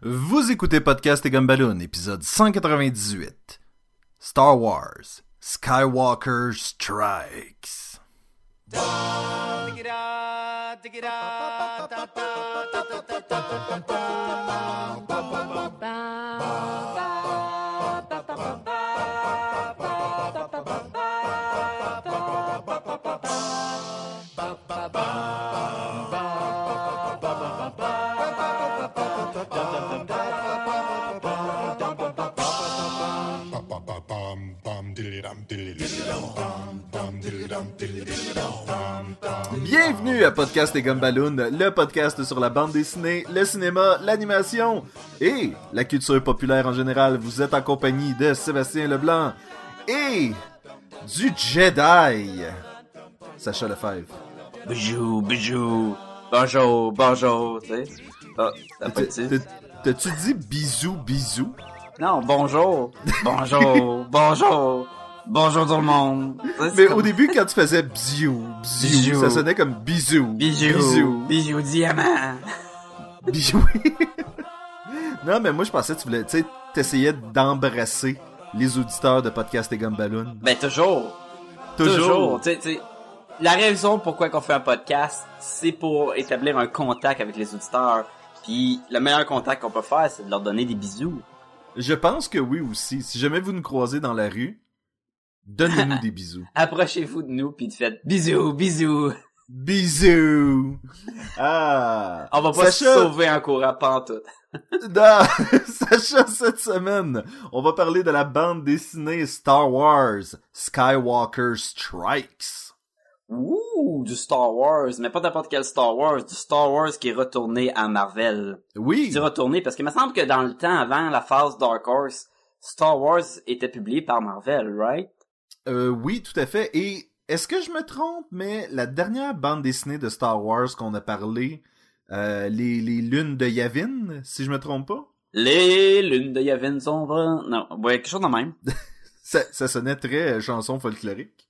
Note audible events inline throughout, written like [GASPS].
Vous écoutez Podcast et Gumballoon, épisode 198. Star Wars, Skywalker Strikes. Bienvenue à Podcast et Gumballoon, le podcast sur la bande dessinée, le cinéma, l'animation et la culture populaire en général. Vous êtes en compagnie de Sébastien Leblanc et du Jedi, Sacha Lefebvre. Bijou, bijou. Bonjour, bonjour, tu sais. Ah, T'as-tu dit bisous, bisous? Non, bonjour. Bonjour, bonjour. Bonjour tout le monde. Mais comme- au début, quand tu faisais bisous, Bisous. ça sonnait comme bisous. Bijou, bijou, diamant. Bisous. [LAUGHS] non, mais moi, je pensais que tu voulais, tu sais, t'essayais d'embrasser les auditeurs de Podcast et Gumballoon. Ben toujours, toujours. Sais, tu sais, la raison pourquoi qu'on fait un podcast, c'est pour établir un contact avec les auditeurs. Puis le meilleur contact qu'on peut faire, c'est de leur donner des bisous. Je pense que oui aussi. Si jamais vous nous croisez dans la rue, donnez-nous [LAUGHS] des bisous. Approchez-vous de nous puis faites bisous, bisous. Bisous! Ah! On va pas se sauver en courant pantoute. [LAUGHS] dans- [LAUGHS] Sacha, cette semaine, on va parler de la bande dessinée Star Wars Skywalker Strikes. Ouh, du Star Wars, mais pas n'importe quel Star Wars, du Star Wars qui est retourné à Marvel. Je Oui, dis retourné parce qu'il me semble que dans le temps, avant la phase Dark Horse, Star Wars était publié par Marvel, right? Euh, oui, tout à fait. Et est-ce que je me trompe, mais la dernière bande dessinée de Star Wars qu'on a parlé, euh, les, les lunes de Yavin, si je me trompe pas, Les lunes de Yavin sont vraies. Non, ouais, quelque chose de même. [LAUGHS] ça, ça sonnait très euh, chanson folklorique.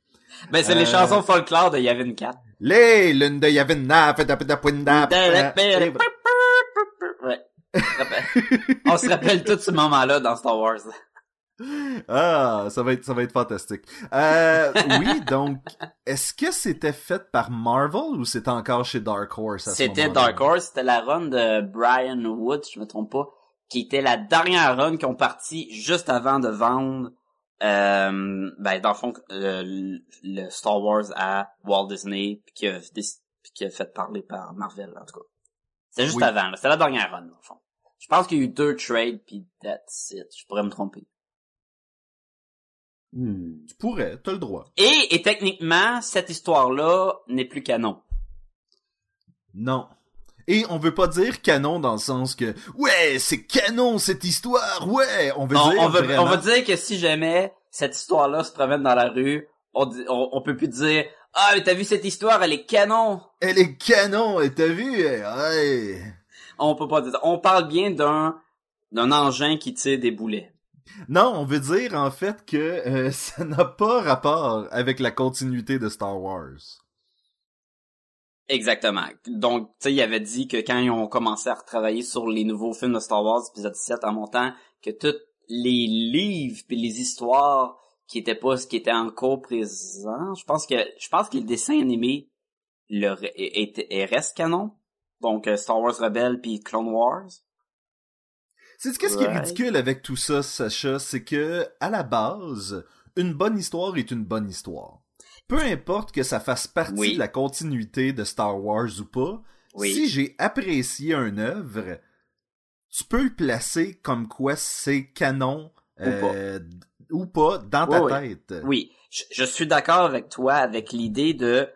Ben, c'est Euh, les chansons folklore de Yavin 4. Les lunes de Yavin, na. Ouais. On se rappelle tout ce moment-là dans Star Wars. [LAUGHS] Ah, ça va être, ça va être fantastique. Euh, oui, donc, est-ce que c'était fait par Marvel ou c'était encore chez Dark Horse à C'était? Dark Horse, c'était la run de Brian Wood, si je me trompe pas, qui était la dernière run qu'ils ont parti juste avant de vendre, euh, ben dans le fond, euh, le, le Star Wars à Walt Disney, puis qui a, qui a fait parler par Marvel, en tout cas. C'était juste Oui. avant, là. c'était la dernière run, dans le fond. Je pense qu'il y a eu deux trades, puis that's it. Je pourrais me tromper. Hmm. Tu pourrais, t'as le droit. Et, et techniquement, cette histoire-là n'est plus canon. Non. Et on veut pas dire canon dans le sens que ouais, c'est canon cette histoire, ouais, on veut dire on veut, vraiment- on veut dire que si jamais cette histoire-là se promène dans la rue, on, dit- on, on peut plus dire ah mais t'as vu cette histoire, elle est canon. elle est canon, et t'as vu, ouais. On peut pas dire ça. On parle bien d'un d'un engin qui tire des boulets. Non, on veut dire en fait que euh, [LAUGHS] ça n'a pas rapport avec la continuité de Star Wars. Exactement. Donc, tu sais, il avait dit que quand ils ont commencé à retravailler sur les nouveaux films de Star Wars, épisode 7 en montant, que tous les livres puis les histoires qui étaient pas ce qui était en cours présent, je pense que je pense que le dessin animé le est, est- est- reste canon. Donc euh, Star Wars Rebelle puis Clone Wars. C'est qu'est-ce qui est ridicule avec tout ça, Sacha, c'est que à la base, une bonne histoire est une bonne histoire. Peu importe que ça fasse partie Oui. de la continuité de Star Wars ou pas, Oui. si j'ai apprécié une œuvre, tu peux le placer comme quoi c'est canon euh, ou pas dans ta Oui, tête. Oui, je, je suis d'accord avec toi avec l'idée de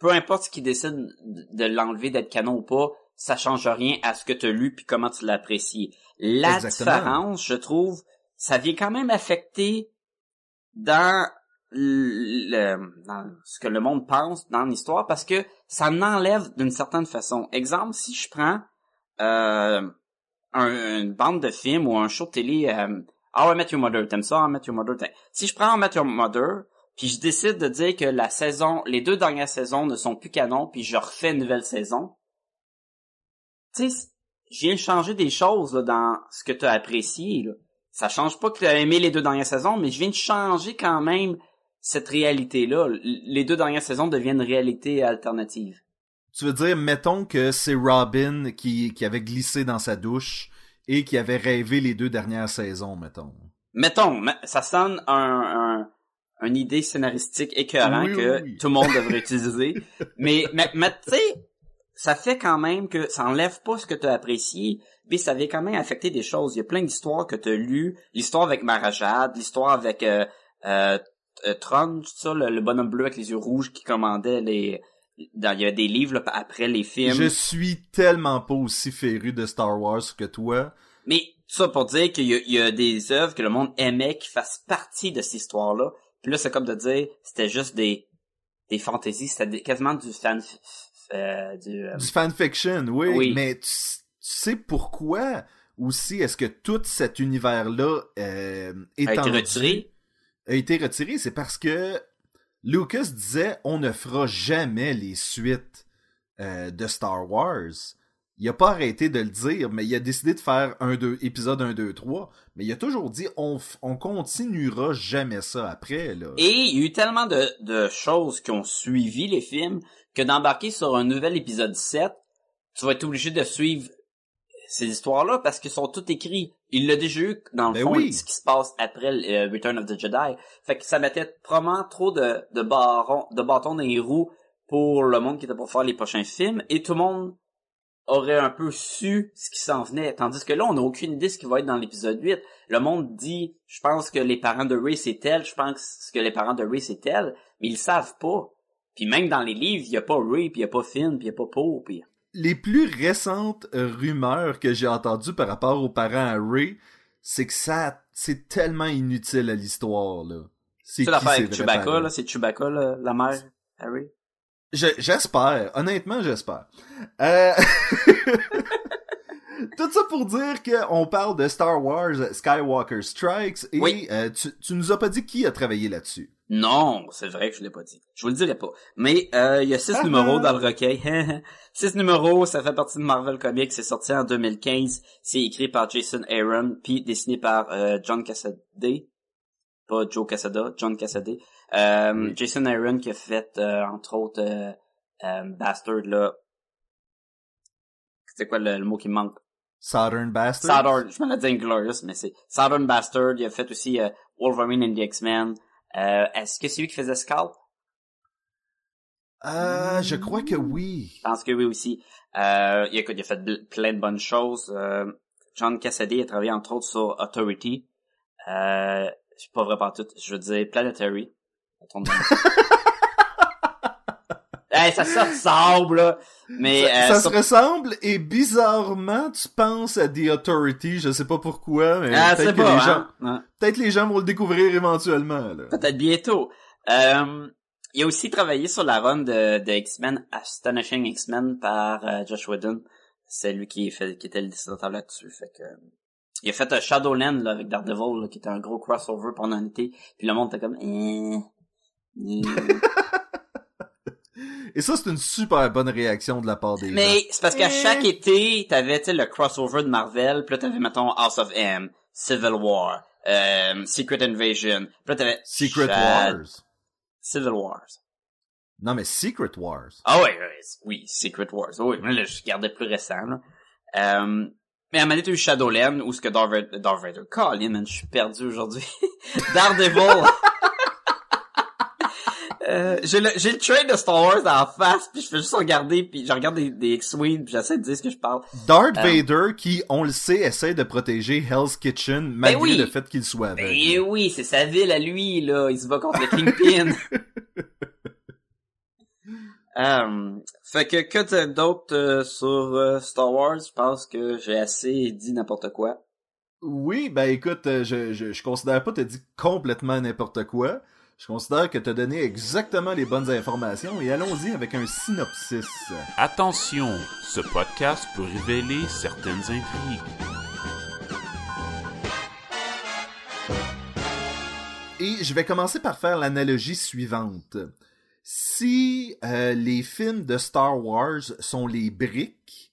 peu importe ce qui décide de de l'enlever d'être canon ou pas, ça change rien à ce que tu as lu puis comment tu l'apprécies. La Exactement. différence, je trouve, ça vient quand même affecter dans le, dans ce que le monde pense dans l'histoire parce que ça m'enlève d'une certaine façon. Exemple, si je prends euh, un- une bande de films ou un show de télé, euh, How I Met Your Mother, t'aimes ça, How I Met Your Mother? T'aimes- Si je prends How I Met Your Mother, puis je décide de dire que la saison, les deux dernières saisons ne sont plus canon, puis je refais une nouvelle saison, tu sais, je viens de changer des choses là, dans ce que tu as apprécié. Là. Ça change pas que tu as aimé les deux dernières saisons, mais je viens de changer quand même cette réalité-là. Les deux dernières saisons deviennent réalité alternative. Tu veux dire, mettons que c'est Robin qui, qui avait glissé dans sa douche et qui avait rêvé les deux dernières saisons, mettons. Mettons, ça sonne un, un une idée scénaristique écœurant que tout le monde devrait [LAUGHS] utiliser. Mais, mais, mais tu sais, ça fait quand même que ça enlève pas ce que tu as apprécié, mais ça avait quand même affecté des choses. Il y a plein d'histoires que tu as lues, l'histoire avec Marajad, l'histoire avec euh, euh, euh Tron, ça, le, bonhomme bleu avec les yeux rouges qui commandait les... Dans, il y a des livres après les films. Je suis tellement pas aussi féru de Star Wars que toi. Mais ça pour dire qu'il y, y, a des œuvres que le monde aimait qui fassent partie de cette histoire-là. Puis là, c'est comme de dire, c'était juste des des fantaisies, c'était quasiment du fan euh, du, euh, du fanfiction, oui, mais tu, sais pourquoi aussi est-ce que tout cet univers-là euh, a été retiré? A été retiré, c'est parce que Lucas disait on ne fera jamais les suites de Star Wars. Il a pas arrêté de le dire, mais il a décidé de faire un deux épisode 1 2 3, mais il a toujours dit on on continuera jamais ça après là. Et il y a eu tellement de, de choses qui ont suivi les films que d'embarquer sur un nouvel épisode 7, tu vas être obligé de suivre ces histoires-là parce qu'ils sont tous écrits. Il l'a déjà eu dans le ben fond ce qui se passe après euh, Return of the Jedi. Fait que ça mettait probablement trop de, de, de bâtons dans les roues pour le monde qui était pour faire les prochains films et tout le monde aurait un peu su ce qui s'en venait. Tandis que là, on n'a aucune idée de ce qui va être dans l'épisode 8. Le monde dit, je pense que les parents de Ray c'est tel, je pense que les parents de Ray c'est tel, mais ils savent pas. Puis même dans les livres, il y a pas Ray, puis il y a pas Finn, puis il y a pas Poe, puis... Les plus récentes rumeurs que j'ai entendues par rapport aux parents à Ray, c'est que ça, c'est tellement inutile à l'histoire, là. C'est l'affaire avec Chewbacca, là? C'est Chewbacca, la mère, Harry? J'espère. Honnêtement, j'espère. Euh... [LAUGHS] Tout ça pour dire qu'on parle de Star Wars Skywalker Strikes et euh, tu, tu nous as pas dit qui a travaillé là-dessus. Non, c'est vrai que je l'ai pas dit. Je vous le dirai pas. Mais euh, il y a six numéros dans le recueil. [LAUGHS] six numéros, ça fait partie de Marvel Comics. C'est sorti en 2015. C'est écrit par Jason Aaron, puis dessiné par euh, John Cassaday. Pas Joe Cassada, John Cassaday. Euh, Jason Aaron qui a fait, entre autres, Bastard, là. C'est quoi le, mot qui me manque? Southern Bastard? Southern, je m'en ai dit Inglorious, mais c'est Southern Bastard. Il a fait aussi Wolverine and the X-Men. Euh, est-ce que c'est lui qui faisait Scalp? Euh, je crois que oui. Je pense que oui aussi. Euh, il, a, il a fait plein de bonnes choses. Euh, John Cassidy a travaillé entre autres sur Authority. Euh, je suis pas vrai par tout. Je veux dire Planetary. [LAUGHS] hey, ça se ressemble, là. Mais, ça, euh, se ressemble et bizarrement, tu penses à The Authority, je sais pas pourquoi, mais ah, peut-être que les gens, hein? peut-être les gens vont le découvrir éventuellement, Peut-être bientôt. Euh, il a aussi travaillé sur la run de, de X-Men, Astonishing X-Men par euh, Josh Whedon. C'est lui qui, fait, qui était le dessinateur là-dessus, fait que... Il a fait un Shadowland là, avec Daredevil, qui était un gros crossover pendant un été. Puis le monde était comme... Eh, eh. Et ça, c'est une super bonne réaction de la part des Mais c'est parce qu'à chaque été, t'avais, tu le crossover de Marvel, puis là, t'avais, mettons, House of M, Civil War, euh, Secret Invasion, puis là, t'avais... Secret Wars. Civil Wars. Non, mais Secret Wars. Ah oui, oui, Secret Wars. Oui, mais là, je gardais plus récent, là. Euh, mais à un moment donné, t'as eu Shadowland, où ce que Darth Vader, Darth Vader, Colin, man, je suis perdu aujourd'hui. [LAUGHS] Daredevil. Euh, j'ai le, j'ai le train de Star Wars en face, puis je fais juste regarder, puis je regarde des, des X-Wing, puis j'essaie de dire ce que je parle. Darth euh, Vader, qui, on le sait, essaie de protéger Hell's Kitchen, ben malgré le fait qu'il soit avec. Ben oui, c'est sa ville à lui, là. Il se bat contre le Kingpin. um, [LAUGHS] fait que, que d'autres sur Star Wars? Je pense que j'ai assez dit n'importe quoi. Oui, ben écoute, je, je, je considère pas t'as dit complètement n'importe quoi. Je considère que tu as donné exactement les bonnes informations et allons-y avec un synopsis. Attention, ce podcast peut révéler certaines intrigues. Et je vais commencer par faire l'analogie suivante. Si euh, les films de Star Wars sont les briques,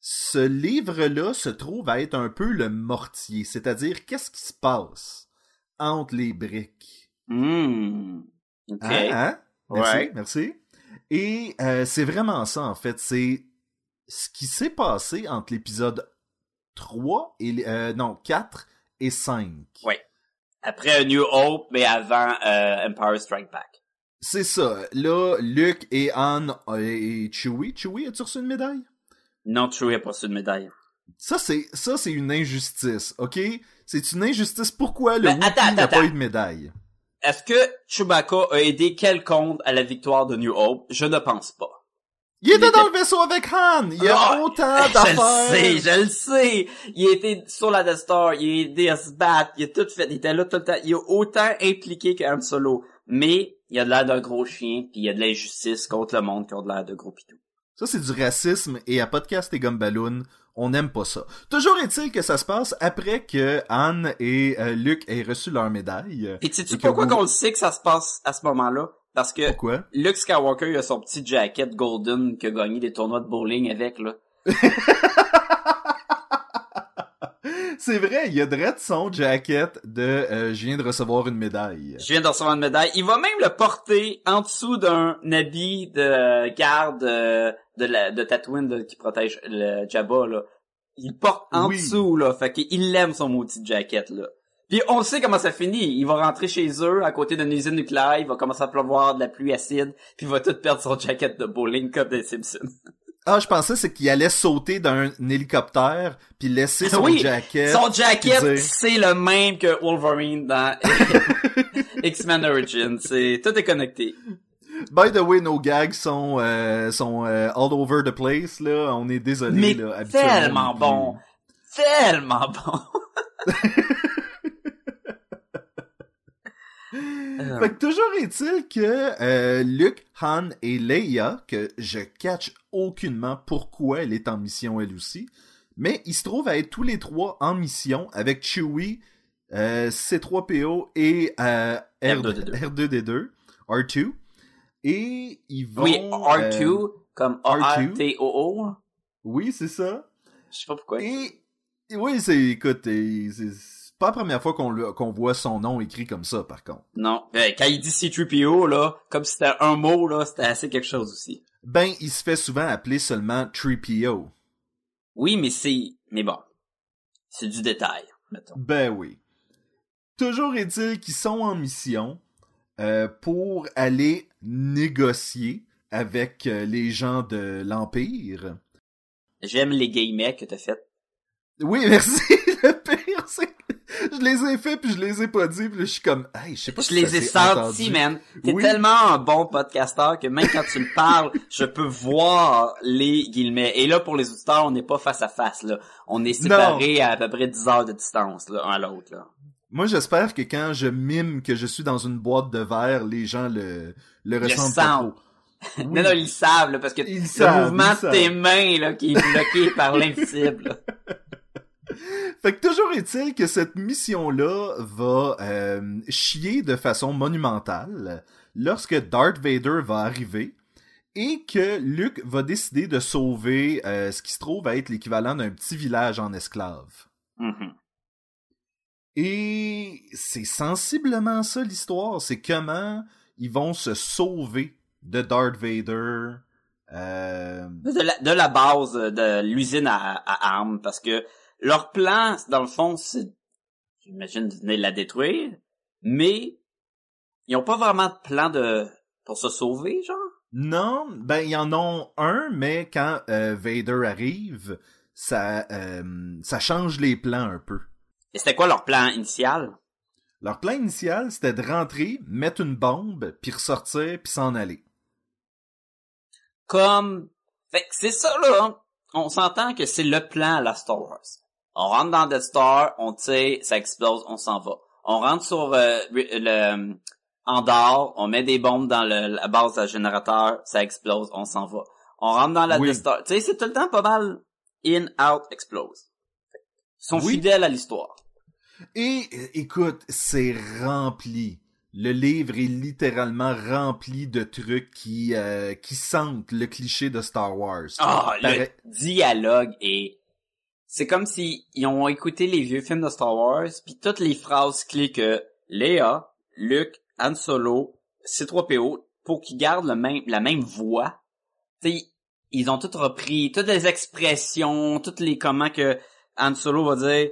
ce livre-là se trouve à être un peu le mortier, c'est-à-dire qu'est-ce qui se passe entre les briques? Hmm. OK. Hein, hein? Merci, Ouais. merci. Et euh, c'est vraiment ça, en fait. C'est ce qui s'est passé entre l'épisode 3 et... euh, non, 4 et 5. Ouais. Après A New Hope, mais avant euh, Empire Strike Back. C'est ça. Là, Luke et Anne euh, et Chewie. Chewie, as-tu reçu une médaille? Non, Chewie a pas reçu de médaille. Ça, c'est ça, c'est une injustice, ok? C'est une injustice. Pourquoi le Wookiee attends, n'a pas eu de médaille? Est-ce que Chewbacca a aidé quelconque à la victoire de New Hope? Je ne pense pas. Il était était- dans le vaisseau avec Han! Il y a autant [LAUGHS] Je le d'affaires! sais, je le sais. Il a été sur la Death Star, il a aidé à se battre, il a tout fait, il était là tout le temps. Il a autant impliqué qu'Han Solo. Mais, il a de l'air d'un gros chien, puis il y a de l'injustice contre le monde qui ont de l'air de gros pitous. Ça, c'est du racisme, et à Podcast et Gumballoon, on n'aime pas ça. Toujours est-il que ça se passe après que Anne et euh, Luke aient reçu leur médaille. Et sais-tu pourquoi vous- qu'on le sait que ça se passe à ce moment-là? Parce que Pourquoi? Luke Skywalker, il a son petit jacket golden qui a gagné des tournois de bowling avec, là. [LAUGHS] C'est vrai, il y a Dredd son jacket de euh, Je viens de recevoir une médaille. Je viens de recevoir une médaille. Il va même le porter en dessous d'un habit de garde euh, de la de Tatooine de- qui protège le Jabba là. Il porte en Oui. dessous là, fait qu'il aime son maudit jacket là. Puis on sait comment ça finit. Il va rentrer chez eux à côté d'une usine nucléaire, il va commencer à pleuvoir de la pluie acide, puis il va tout perdre son jacket de bowling comme des Simpsons. [LAUGHS] Ah, je pensais c'est qu'il allait sauter d'un hélicoptère puis laisser son Oui, jacket. Son jacket, dire- c'est le même que Wolverine dans [LAUGHS] X-Men Origins. C'est tout est connecté. By the way, nos gags sont euh, sont euh, all over the place là. On est désolé Mais là. habituellement, tellement bon. Tellement bon. [LAUGHS] Fait que toujours est-il que euh, Luke, Han et Leia, que je catch aucunement pourquoi elle est en mission elle aussi, mais ils se trouvent à être tous les trois en mission avec Chewie, euh, C3PO et euh, R2D2. R2D2, R2, et ils vont... oui, R2 euh, comme R2. A-R-T-O-O. oui, c'est ça. Je sais pas pourquoi. Et oui, c'est écoute, c'est pas la première fois qu'on voit son nom écrit comme ça, par contre. Non. Euh, quand il dit C-3PO, là, comme si c'était un mot, là, c'était assez quelque chose aussi. Ben, il se fait souvent appeler seulement 3PO. Oui, mais c'est... Mais bon. C'est du détail, mettons. Ben oui. Toujours est-il qu'ils sont en mission euh, pour aller négocier avec euh, les gens de l'Empire. J'aime les guillemets que t'as fait. Oui, [LAUGHS] merci. Le pire, c'est je les ai fait puis je les ai pas dit puis là, je suis comme, hey, je sais pas Je si les ai sentis, man. T'es Oui. tellement un bon podcasteur que même quand tu me parles, [LAUGHS] je peux voir les guillemets. Et là, pour les auditeurs, on n'est pas face à face, là. On est séparés à à peu près 10 heures de distance, là, un à l'autre, là. Moi, j'espère que quand je mime que je suis dans une boîte de verre, les gens le, le Le ressentent pas trop. Oui. [LAUGHS] Non, non, ils savent, là, parce que Ils le savent, mouvement de tes mains, là, qui est bloqué par l'invisible. [LAUGHS] Fait que toujours est-il que cette mission-là va euh, chier de façon monumentale lorsque Darth Vader va arriver et que Luke va décider de sauver euh, ce qui se trouve à être l'équivalent d'un petit village en esclaves. Mhm. Et c'est sensiblement ça l'histoire, c'est comment ils vont se sauver de Darth Vader. Euh... De la, de la base de l'usine à, à armes, parce que leur plan, dans le fond, c'est, j'imagine, de venir la détruire, mais ils ont pas vraiment de plan de pour se sauver, genre? Non, ben ils en ont un, mais quand euh, Vader arrive, ça euh, ça change les plans un peu. Et c'était quoi leur plan initial? Leur plan initial, c'était de rentrer, mettre une bombe, puis ressortir, puis s'en aller. Comme, fait que c'est ça, là. On s'entend que c'est le plan à la Star Wars. On rentre dans Death Star, on tire, ça explose, on s'en va. On rentre sur euh, le Andorre, on met des bombes dans le- la base de générateur, ça explose, on s'en va. On rentre dans la Oui. Death Star. Tu sais, c'est tout le temps pas mal in, out, explose. Ils sont Oui. fidèles à l'histoire. Et euh, écoute, c'est rempli le livre est littéralement rempli de trucs qui euh, qui sentent le cliché de Star Wars. Ah, le dialogue est... C'est comme si ils ont écouté les vieux films de Star Wars, puis toutes les phrases clés que Léa, Luke, Han Solo, C3PO, pour qu'ils gardent la même voix, tu sais, ils ont toutes repris, toutes les expressions, toutes les comment que Han Solo va dire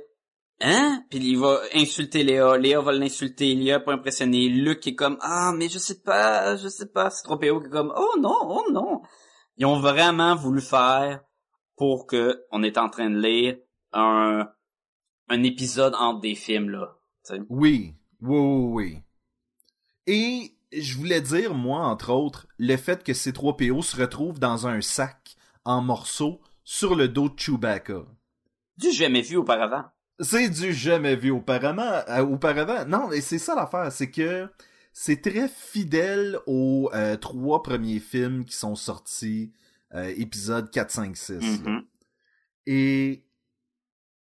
Hein? Puis il va insulter Léa, Léa va l'insulter, Léa pas impressionné, Luke est comme Ah mais je sais pas, je sais pas, C3PO qui est comme Oh non, oh non. Ils ont vraiment voulu faire pour que on est en train de lire un un épisode entre des films là. oui, oui, oui. Et je voulais dire, moi, entre autres, le fait que ces trois PO se retrouvent dans un sac en morceaux sur le dos de Chewbacca. Du jamais vu auparavant. C'est du jamais vu auparavant. euh, auparavant. Non, et c'est ça l'affaire, c'est que c'est très fidèle aux euh, trois premiers films qui sont sortis, euh, épisodes 4, 5, 6. là. Mhm. Et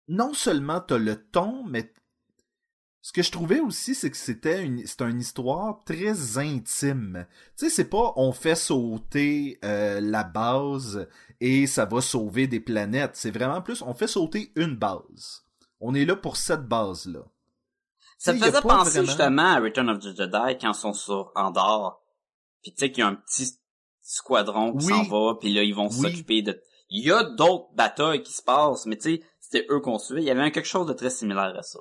non seulement t'as le ton, mais ce que je trouvais aussi, c'est que c'était une, c'est une histoire très intime. Tu sais, c'est pas on fait sauter euh, la base et ça va sauver des planètes. C'est vraiment plus on fait sauter une base. On est là pour cette base-là. Ça me faisait penser vraiment- justement à Return of the Jedi quand ils sont sur Andorre. Puis tu sais qu'il y a un petit squadron qui Oui. s'en va, puis là ils vont Oui. s'occuper de. Il y a d'autres batailles qui se passent, mais tu sais c'était eux qu'on suivait. Il y avait quelque chose de très similaire à ça.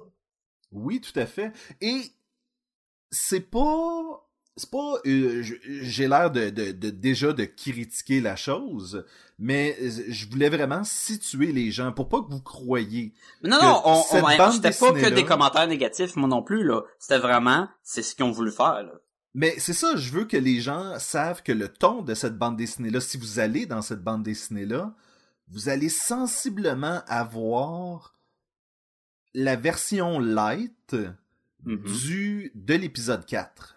Oui, tout à fait. Et c'est pas c'est pas euh, j'ai l'air de, de, de- déjà de critiquer la chose, mais je voulais vraiment situer les gens pour pas que vous croyiez. Mais non, non, on, on, bande c'était pas que des commentaires négatifs, moi non plus, là. C'était vraiment, c'est ce qu'ils ont voulu faire, là. Mais c'est ça, je veux que les gens savent que le ton de cette bande dessinée-là, si vous allez dans cette bande dessinée-là, vous allez sensiblement avoir la version light Mhm. du de l'épisode 4.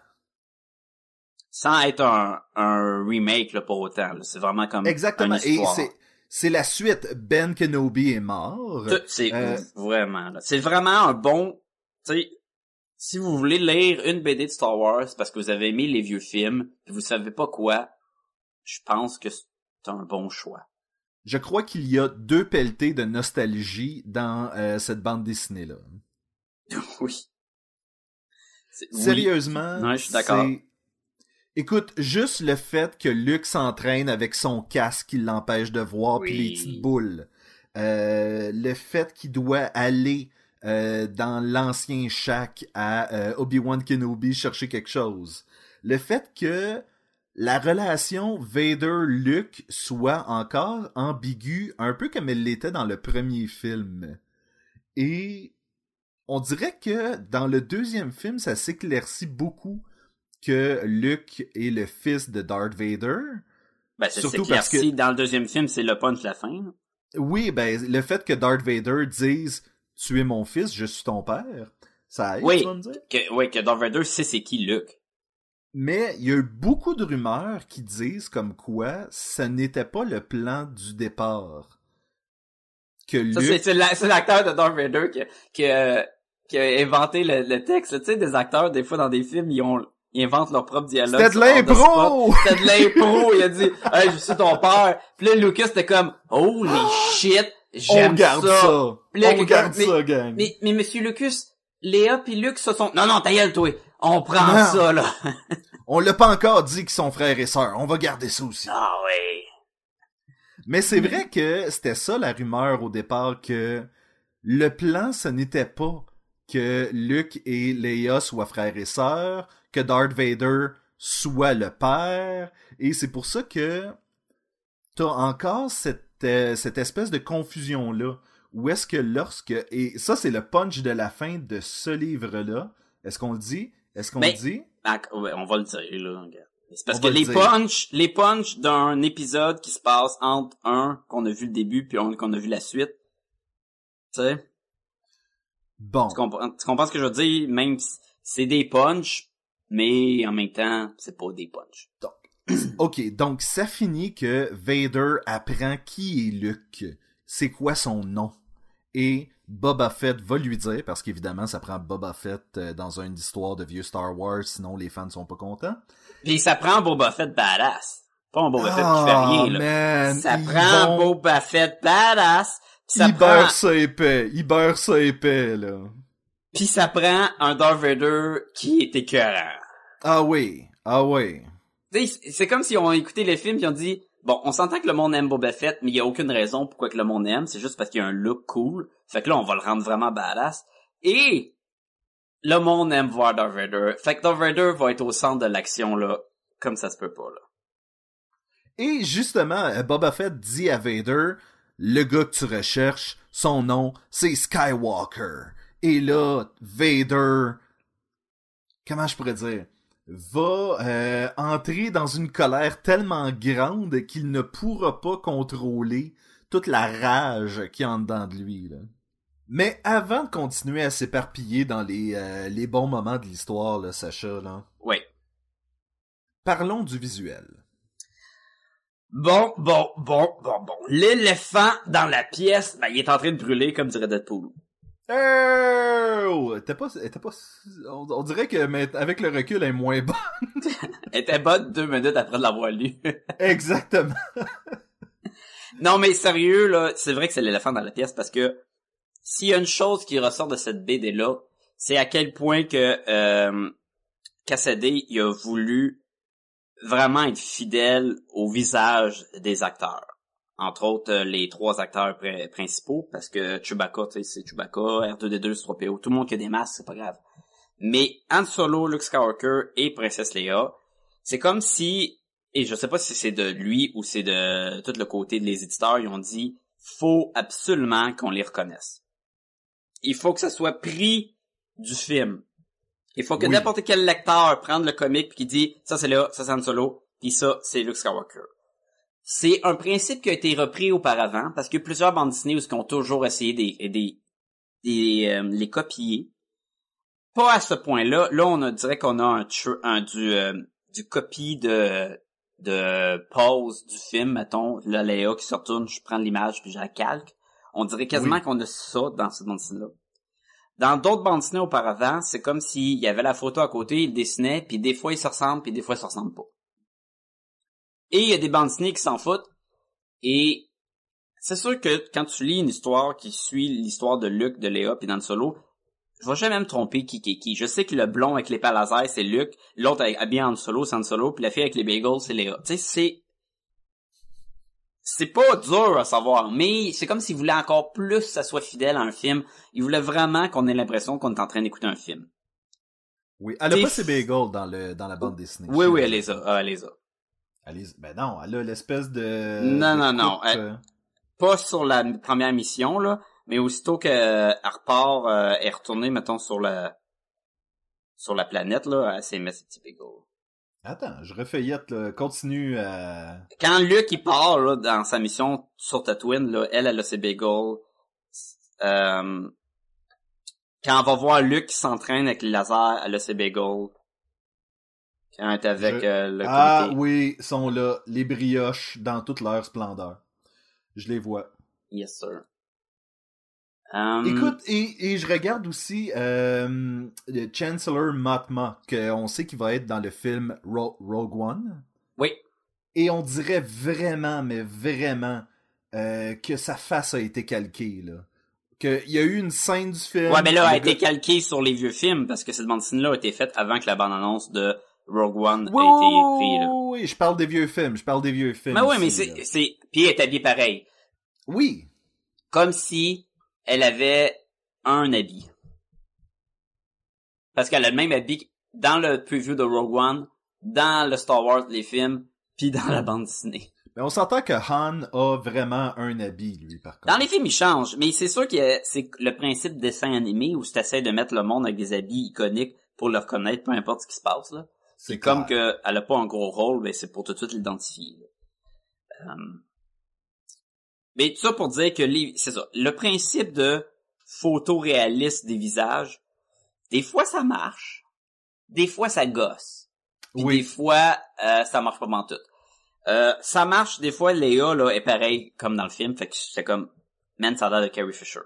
Sans être un, un remake, là, pour autant, là. C'est vraiment comme Exactement. une Et histoire. c'est c'est la suite. Ben Kenobi est mort. C'est Euh, vraiment, là. C'est vraiment un bon, tu sais, si vous voulez lire une BD de Star Wars parce que vous avez aimé les vieux films, puis vous savez pas quoi, je pense que c'est un bon choix. Je crois qu'il y a deux pelletés de nostalgie dans euh, cette bande dessinée-là. [LAUGHS] oui. C'est- oui. Sérieusement. Ouais, je suis d'accord. c'est- Écoute, juste le fait que Luke s'entraîne avec son casque qui l'empêche de voir, puis Oui. les petites boules. Euh, le fait qu'il doit aller euh, dans l'ancien shack à euh, Obi-Wan Kenobi chercher quelque chose. Le fait que la relation Vader-Luke soit encore ambiguë, un peu comme elle l'était dans le premier film. Et on dirait que dans le deuxième film, ça s'éclaircit beaucoup que Luke est le fils de Darth Vader. Ben, c'est Surtout parce que- dans le deuxième film, c'est le punch de la fin. Oui, ben le fait que Darth Vader dise tu es mon fils, je suis ton père, ça aide, Oui. tu vas me dire? Que, ouais, que Darth Vader sait c'est qui Luke. Mais il y a eu beaucoup de rumeurs qui disent comme quoi ça n'était pas le plan du départ. Que Ça, Luke c'est- c'est la- c'est l'acteur de Darth Vader qui, qui, euh, qui a inventé le, le texte. Tu sais, des acteurs, des fois, dans des films, ils ont ils inventent leur propre dialogue. C'était de l'impro! C'était de l'impro. Il a dit, hey, je suis ton père. Puis là, Lucas, était comme, holy [GASPS] shit, j'aime garde ça. ça! Là, On garde mais- ça, gang! Mais, mais monsieur Lucas, Léa puis Luc se sont... Non, non, ta gueule, toi. On prend Non. ça, là. [LAUGHS] On l'a pas encore dit qu'ils sont frères et sœurs, on va garder ça aussi. Ah oui. Mais c'est vrai que c'était ça la rumeur au départ que le plan ce n'était pas que Luke et Leia soient frères et sœurs, que Darth Vader soit le père et c'est pour ça que t'as encore cette euh, cette espèce de confusion là où est-ce que lorsque et ça c'est le punch de la fin de ce livre là est-ce qu'on le dit? Est-ce qu'on le dit? Ah, on va le dire, là. C'est parce On que le les dire. punch, les punch d'un épisode qui se passe entre un qu'on a vu le début puis un qu'on a vu la suite. Tu sais, bon tu comprends, tu comprends ce que je veux dire? Même si c'est des punch, mais en même temps, c'est pas des punch. [CLEARS THROAT] Ok, donc ça finit que Vader apprend qui est Luke, c'est quoi son nom. Et Boba Fett va lui dire, parce qu'évidemment, ça prend Boba Fett euh, dans une histoire de vieux Star Wars, sinon les fans sont pas contents. Puis ça prend Boba Fett badass. Pas un Boba Fett qui fait Ah, rien, là. man, Ça prend vont- Boba Fett badass. Ça il prend, beurre ça épais, il beurre ça épais, là. puis ça prend un Darth Vader qui est écœurant. Ah oui, ah oui. C'est comme si on écouté les films et on dit, bon, on s'entend que le monde aime Boba Fett, mais il y a aucune raison pourquoi que le monde aime, c'est juste parce qu'il a un look cool. Fait que là, on va le rendre vraiment badass. Et le monde aime voir Darth Vader. Fait que Darth Vader va être au centre de l'action, là, comme ça se peut pas, là. Et justement, euh, Boba Fett dit à Vader, le gars que tu recherches, son nom, c'est Skywalker. Et là, Vader, comment je pourrais dire, va euh, entrer dans une colère tellement grande qu'il ne pourra pas contrôler toute la rage qui est en dedans de lui. Là. Mais avant de continuer à s'éparpiller dans les, euh, les bons moments de l'histoire, là, Sacha, là, Oui. parlons du visuel. Bon, bon, bon, bon, bon. L'éléphant dans la pièce, ben, il est en train de brûler, comme dirait Deadpool. Oh! T'es pas, t'es pas, on, on dirait que mais avec le recul, elle est moins bonne. [LAUGHS] Elle était bonne deux minutes après de l'avoir lu. [LAUGHS] Exactement. [LAUGHS] non, mais sérieux, là, c'est vrai que c'est l'éléphant dans la pièce parce que s'il y a une chose qui ressort de cette BD-là, c'est à quel point que euh, Cassidy, il a voulu vraiment être fidèle au visage des acteurs. Entre autres, euh, les trois acteurs pr- principaux, parce que Chewbacca, tu sais, c'est Chewbacca, R2D2, c'est 3PO, tout le monde qui a des masques, c'est pas grave. Mais Han Solo, Luke Skywalker et Princesse Leia, c'est comme si, et je sais pas si c'est de lui ou c'est de tout le côté des éditeurs, ils ont dit, faut absolument qu'on les reconnaisse. Il faut que ça soit pris du film. Il faut que Oui. n'importe quel lecteur prenne le comic puis qui dit, ça c'est là, ça c'est Han Solo, puis ça c'est Luke Skywalker. C'est un principe qui a été repris auparavant parce que plusieurs bandes Disney où ils ont toujours essayé des, des, des euh, les copier. Pas à ce point-là. Là, on a dirait qu'on a un, un du euh, du copie de de pause du film, mettons, là, Léa qui se retourne, je prends l'image puis je la calque. On dirait quasiment Oui. qu'on a ça dans cette bande dessinée-là. Dans d'autres bandes dessinées auparavant, c'est comme s'il y avait la photo à côté, il dessinait, puis des fois ils se ressemblent, puis des fois ils se ressemblent pas. Et il y a des bandes qui s'en foutent. Et c'est sûr que quand tu lis une histoire qui suit l'histoire de Luke, de Léa, puis dans le solo, je vais jamais me tromper qui qui qui. Je sais que le blond avec les laser, c'est Luke, l'autre avec- habillé en solo, c'est solo, puis la fille avec les bagels, c'est Léa. Tu sais, c'est c'est pas dur à savoir, mais c'est comme s'il voulait encore plus que ça soit fidèle à un film. Il voulait vraiment qu'on ait l'impression qu'on est en train d'écouter un film. Oui, elle a pas ses bagels dans le dans la bande dessinée. Oui, oui, elle les a. Ah, elle les a. Elle Ben non, elle a l'espèce de. Non, de non, non, elle- euh, Pas sur la première mission, là, mais aussitôt qu'elle repart, euh, elle est retournée, mettons, sur la sur la planète, là, elle s'est mis ses petits bagels. Attends, je refeuillette, là. Continue à. Quand Luke, il part, là, dans sa mission sur Tatooine, là, elle, elle a ses bagels. Euh, quand on va voir Luke qui s'entraîne avec les lasers, elle a ses bagels. Quand est avec Je- euh, le Ah comité. oui, sont là, les brioches dans toute leur splendeur. Je les vois. Yes, sir. Um, Écoute, et, et je regarde aussi euh, le Chancellor Matma, qu'on sait qu'il va être dans le film Ro- Rogue One. Oui. Et on dirait vraiment, mais vraiment, euh, que sa face a été calquée, là. Qu'il y a eu une scène du film. Ouais, mais là, elle a été calquée sur les vieux films, parce que cette bande dessinée-là a été faite avant que la bande-annonce de Rogue One Oui, ait été écrite, là. oui, oui, je parle des vieux films, je parle des vieux films. Mais ouais, mais c'est, c'est, puis elle est habillée pareil. Oui, Comme si elle avait un habit. Parce qu'elle a le même habit dans le preview de Rogue One, dans le Star Wars, les films, puis dans la bande dessinée. mais on s'entend que Han a vraiment un habit, lui, par contre. Dans les films, il change, mais c'est sûr que c'est le principe dessin animé où tu essaies de mettre le monde avec des habits iconiques pour le reconnaître, peu importe ce qui se passe, là. C'est comme clair. que elle a pas un gros rôle, mais c'est pour tout de suite l'identifier. Euh, Mais tout ça pour dire que les, c'est ça. Le principe de photo réaliste des visages, des fois ça marche, des fois ça gosse, Oui. des fois euh, ça marche pas en tout. Euh, ça marche des fois Léa là est pareil comme dans le film, fait que c'est comme man ça a l'air de Carrie Fisher.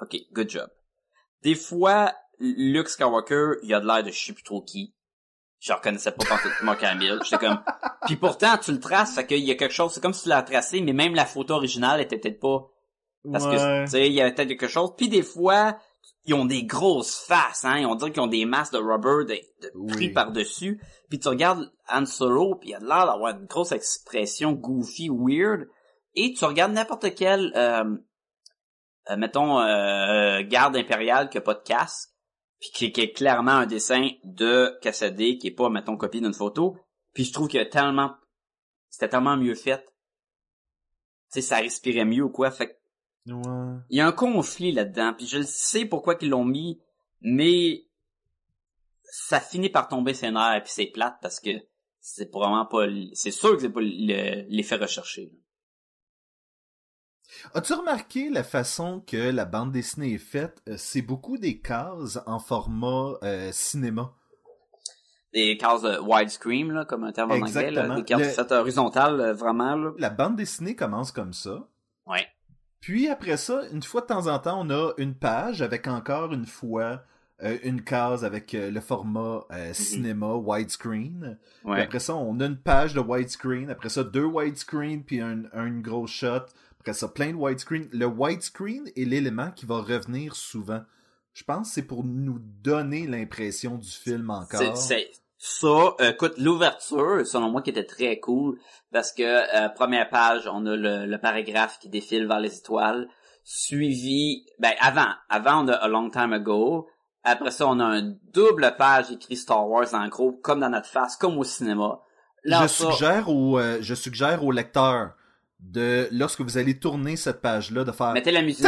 Ok, good job. Des fois, Luke Skywalker, il a de l'air de je sais plus trop qui. Je reconnaissais pas parfaitement Camille. J'étais comme, puis pourtant, tu le traces, fait qu'il y a quelque chose, c'est comme si tu l'as tracé, mais même la photo originale était peut-être pas, parce que, tu sais, il y avait peut-être quelque chose. Puis des fois, ils ont des grosses faces, hein, on dirait qu'ils ont des masses de rubber de, de pris par-dessus. Puis tu regardes Han Solo, puis il a l'air d'avoir une grosse expression goofy, weird. Et tu regardes n'importe quel, euh, euh, mettons, euh, garde impérial qui a pas de casque, puis qui, qui est clairement un dessin de Cassadé, qui est pas, mettons, copié d'une photo. Puis je trouve que tellement, c'était tellement mieux fait. Tu sais, ça respirait mieux ou quoi. Fait que Ouais. il y a un conflit là-dedans, puis je sais pourquoi qu'ils l'ont mis, mais ça finit par tomber ses nerfs, puis c'est plate parce que c'est probablement pas, c'est sûr que c'est pas le- l'effet recherché. As-tu remarqué la façon que la bande dessinée est faite? Euh, C'est beaucoup des cases en format euh, cinéma. Des cases de widescreen, là, comme un terme en anglais, là, des cartes Le- faites horizontales, euh, vraiment, là. La bande dessinée commence comme ça. Ouais. Puis après ça, une fois de temps en temps, on a une page avec encore une fois euh, une case avec euh, le format euh, cinéma widescreen. Puis Ouais. Après ça, on a une page de widescreen. Après ça, deux widescreen puis un, un gros shot. Après ça, plein de widescreen. Le widescreen est l'élément qui va revenir souvent. Je pense que c'est pour nous donner l'impression du film encore. c'est ça. euh, écoute, l'ouverture, selon moi, qui était très cool, parce que euh, première page, on a le, le paragraphe qui défile vers les étoiles, suivi, ben avant, avant on a A Long Time Ago. Après ça, on a un double page écrit Star Wars en gros, comme dans notre face, comme au cinéma. Là, je, ça- suggère au, euh, je suggère au lecteur de lorsque vous allez tourner cette page-là, de faire. Mettez la musique.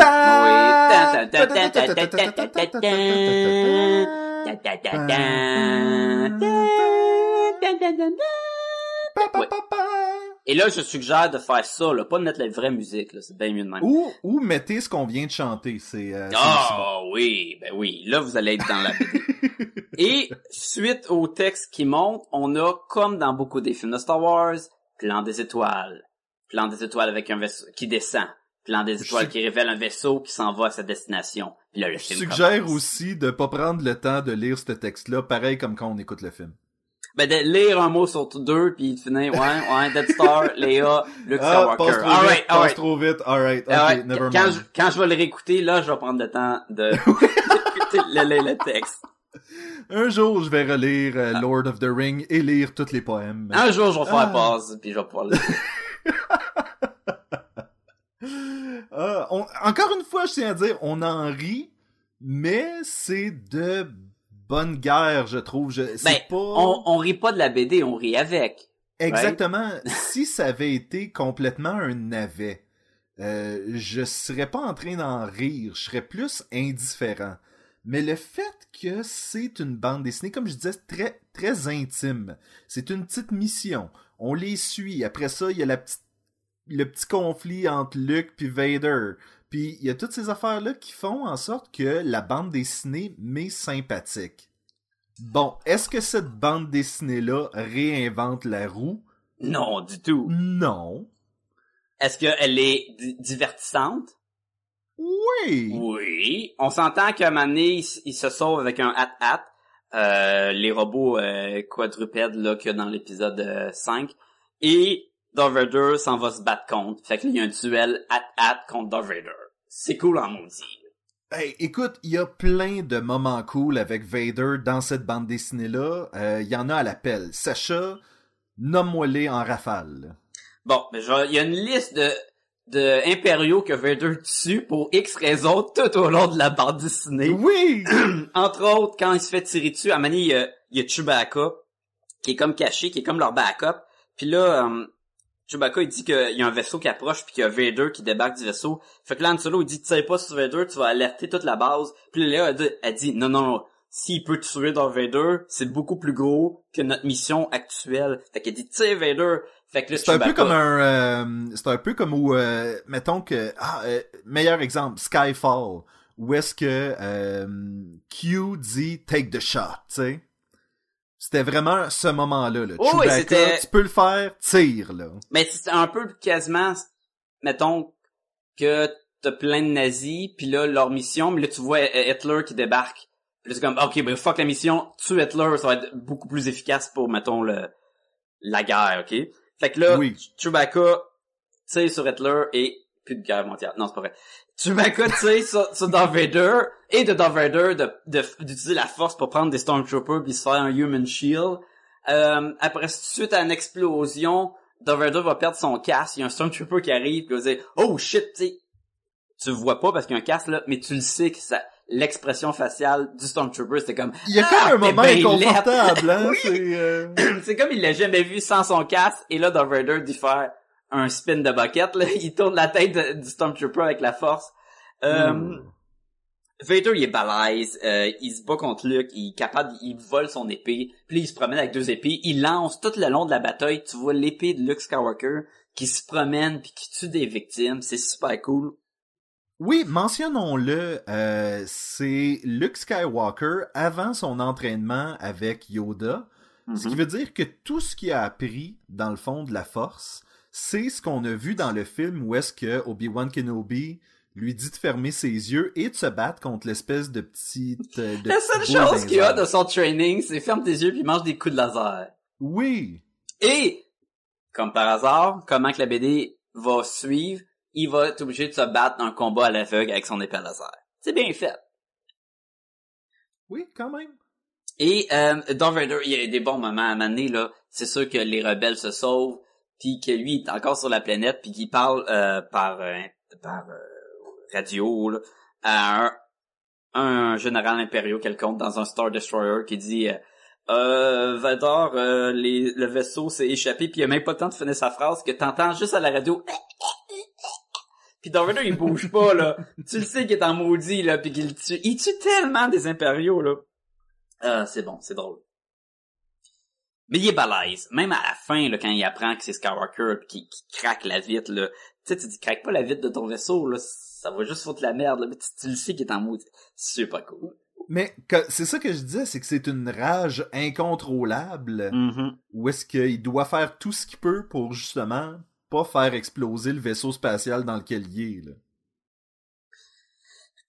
Et là, je suggère de faire ça, là, pas de mettre la vraie musique, là, c'est bien mieux de même. Ou, ou mettez ce qu'on vient de chanter, c'est... Euh, ah oh, oui, ben oui, là, vous allez être dans la... Et suite au texte qui monte, on a, comme dans beaucoup des films de Star Wars, Plan des étoiles, plan des étoiles avec un vaisseau qui descend, plan des Je étoiles qui révèle un vaisseau qui s'en va à sa destination. Puis là le Je film suggère commence. aussi de pas prendre le temps de lire ce texte-là, pareil comme quand on écoute le film. Ben de lire un mot sur deux puis de finir ouais ouais Dead Star, [LAUGHS] Léa, Luke Ah, Skywalker. passe alright. trop vite, alright, ok, Ah ouais, never quand, mind. je, quand je vais le réécouter, là, je vais prendre le temps de [LAUGHS] d'écouter le, le, le texte. Un jour, je vais relire Ah. euh, Lord of the Ring et lire tous les poèmes. Un jour, je vais faire Ah. pause, puis je vais pouvoir le [LAUGHS] On- encore une fois, je tiens à dire, on en rit, mais c'est de bonne guerre, je trouve. Je, Ben, pas... on, on rit pas de la BD, on rit avec. Exactement. [LAUGHS] si ça avait été complètement un navet, euh, je serais pas en train d'en rire. Je serais plus indifférent. Mais le fait que c'est une bande dessinée, comme je disais, très, très intime. C'est une petite mission. On les suit. Après ça, il y a la petite, le petit conflit entre Luke puis Vader. Puis il y a toutes ces affaires-là qui font en sorte que la bande dessinée m'est sympathique. Bon, est-ce que cette bande dessinée-là réinvente la roue? Non, du tout. Non. Est-ce qu'elle est di- divertissante? Oui. Oui. On s'entend qu'à un moment donné, il se sauve avec un hat-hat. Euh, les robots euh, quadrupèdes là qu'il y a dans l'épisode euh, 5. Et Darth Vader s'en va se battre contre. Fait que là, il y a un duel hat-hat contre Darth Vader. C'est cool en maudit. Hey, écoute, il y a plein de moments cool avec Vader dans cette bande dessinée-là. Euh, Il y en a à l'appel. Sacha, nomme-moi-les en rafale. Bon, ben, je- il y a une liste de, de impériaux que Vader tue pour X raisons tout au long de la bande dessinée. Oui! [CLEARS THROAT] Entre autres, quand il se fait tirer dessus, à Mani, il y a, il y a Chewbacca, qui est comme caché, qui est comme leur backup. Puis là, euh, Chewbacca, il dit qu'il y a un vaisseau qui approche, puis qu'il y a Vader qui débarque du vaisseau. Fait que là, Han Solo, il dit, tu sais pas sur Vader, tu vas alerter toute la base. Puis là, elle dit, elle dit, non, non, non, s'il peut tuer Darth Vader, c'est beaucoup plus gros que notre mission actuelle. Fait qu'elle dit, tu sais, Vader. Fait que là, C'est un peu comme un... euh, c'est un peu comme où... euh, mettons que... Ah, euh, meilleur exemple, Skyfall. Où est-ce que euh, Q dit « take the shot », tu sais? C'était vraiment ce moment-là. Là. Oh, Chewbacca, tu peux le faire, tire, là. Mais c'est un peu quasiment, mettons, que t'as plein de nazis, puis là, leur mission, mais là, tu vois Hitler qui débarque. Puis c'est comme, ok, ben fuck la mission, tue Hitler, ça va être beaucoup plus efficace pour, mettons, le la guerre, ok? Fait que là, Oui. Chewbacca tire sur Hitler et plus de guerre mondiale. Non, c'est pas vrai. Chewbacca [LAUGHS] tire sur, sur Darth Vader et de Darth Vader de, de, d'utiliser la force pour prendre des Stormtroopers puis se faire un Human Shield. Euh, après, suite à une explosion, Darth Vader va perdre son casque. Il y a un Stormtrooper qui arrive puis il va dire « Oh shit! » tu Tu vois pas parce qu'il y a un casque là, mais tu le sais que ça l'expression faciale du Stormtrooper, c'était comme Il y a Ah, comme un moment ben inconfortable, hein? Oui. C'est, euh, [CLEARS THROAT] c'est comme il l'a jamais vu sans son casque et là Darth Vader dit faire un spin de bucket là, il tourne la tête de- du Stormtrooper avec la force. Euh, Hmm. Vader il est balèze, euh, il se bat contre Luke, il est capable, il vole son épée, puis il se promène avec deux épées, il lance tout le long de la bataille, tu vois l'épée de Luke Skywalker qui se promène puis qui tue des victimes, c'est super cool. Oui, mentionnons-le, euh, c'est Luke Skywalker avant son entraînement avec Yoda, ce qui Mhm. veut dire que tout ce qu'il a appris dans le fond de la Force, c'est ce qu'on a vu dans le film où est-ce que Obi-Wan Kenobi lui dit de fermer ses yeux et de se battre contre l'espèce de petite... euh, de [LAUGHS] La seule chose qu'il a de son training, c'est ferme tes yeux puis mange des coups de laser. Oui, Et, comme par hasard, comment que la BD va suivre, il va être obligé de se battre dans un combat à l'aveugle avec son épée à laser. C'est bien fait. oui, quand même. Et euh, Darth Vader, il y a des bons moments à mener là. C'est sûr que les rebelles se sauvent, puis que lui il est encore sur la planète, puis qu'il parle euh, par euh, par euh, radio là, à un, un général impériaux quelconque dans un Star Destroyer qui dit euh, euh, Vader, euh, les, le vaisseau s'est échappé, puis il a même pas le temps de finir sa phrase que t'entends juste à la radio. Puis Darth Vader il bouge pas là. [LAUGHS] tu le sais qu'il est en maudit là, puis qu'il tue. Il tue tellement des impériaux là. Ah, c'est bon, c'est drôle. Mais il est balèze. Même à la fin, là, quand il apprend que c'est Skywalker pis qu'il qu'il craque la vitre, là. Tu sais, tu dis, craque pas la vitre de ton vaisseau, là. Ça va juste foutre la merde, là. Mais tu, tu le sais qu'il est en mode. Super cool. Mais c'est ça que je disais, c'est que c'est une rage incontrôlable. Mhm. où est-ce qu'il doit faire tout ce qu'il peut pour justement pas faire exploser le vaisseau spatial dans lequel il est. Là.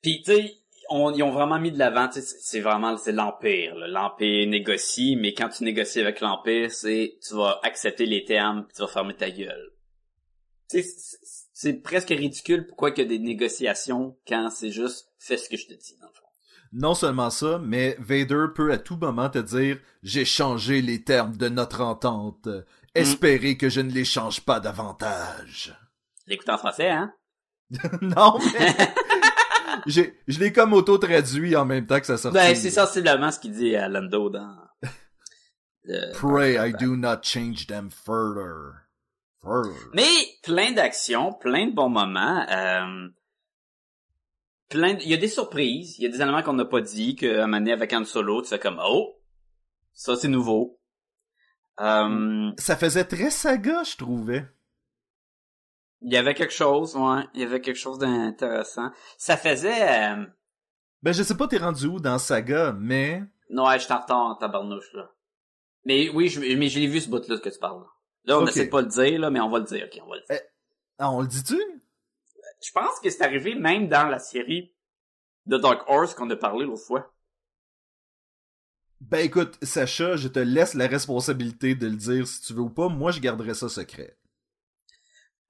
Puis, tu sais, on, ils ont vraiment mis de l'avant, c'est vraiment, c'est l'Empire. L'Empire négocie, mais quand tu négocies avec l'Empire, c'est, tu vas accepter les termes, puis tu vas fermer ta gueule. C'est- presque ridicule pourquoi qu'il y a des négociations quand c'est juste, fais ce que je te dis, dans le fond. Non seulement ça, mais Vader peut à tout moment te dire J'ai changé les termes de notre entente. Espérez que je ne les change pas davantage. L'écouter en français, hein? [LAUGHS] non, mais [LAUGHS] j'ai, je l'ai comme auto-traduit en même temps que ça sortait. Ben, c'est sensiblement ce qu'il dit à Lando dans... [LAUGHS] le- Pray I do not change them further. Further. Mais plein d'actions, plein de bons moments. Euh, plein, de- il y a des surprises, il y a des éléments qu'on n'a pas dit que à un moment donné, avec Han Solo, tu fais comme oh, ça c'est nouveau. Euh, Ça faisait très saga, je trouvais. il y avait quelque chose, ouais, il y avait quelque chose d'intéressant. Ça faisait, euh, Ben, je sais pas t'es rendu où dans saga, mais... non, ouais, je suis en retard en tabarnouche là. Mais oui, je, mais je l'ai vu ce bout là que tu parles. Là, on Ok. essaie de pas le dire là, mais on va le dire, ok, on va le dire. Ah, on le dit-tu? Je pense que c'est arrivé même dans la série de Dark Horse qu'on a parlé l'autre fois. Ben écoute, Sacha, je te laisse la responsabilité de le dire si tu veux ou pas. Moi, je garderai ça secret.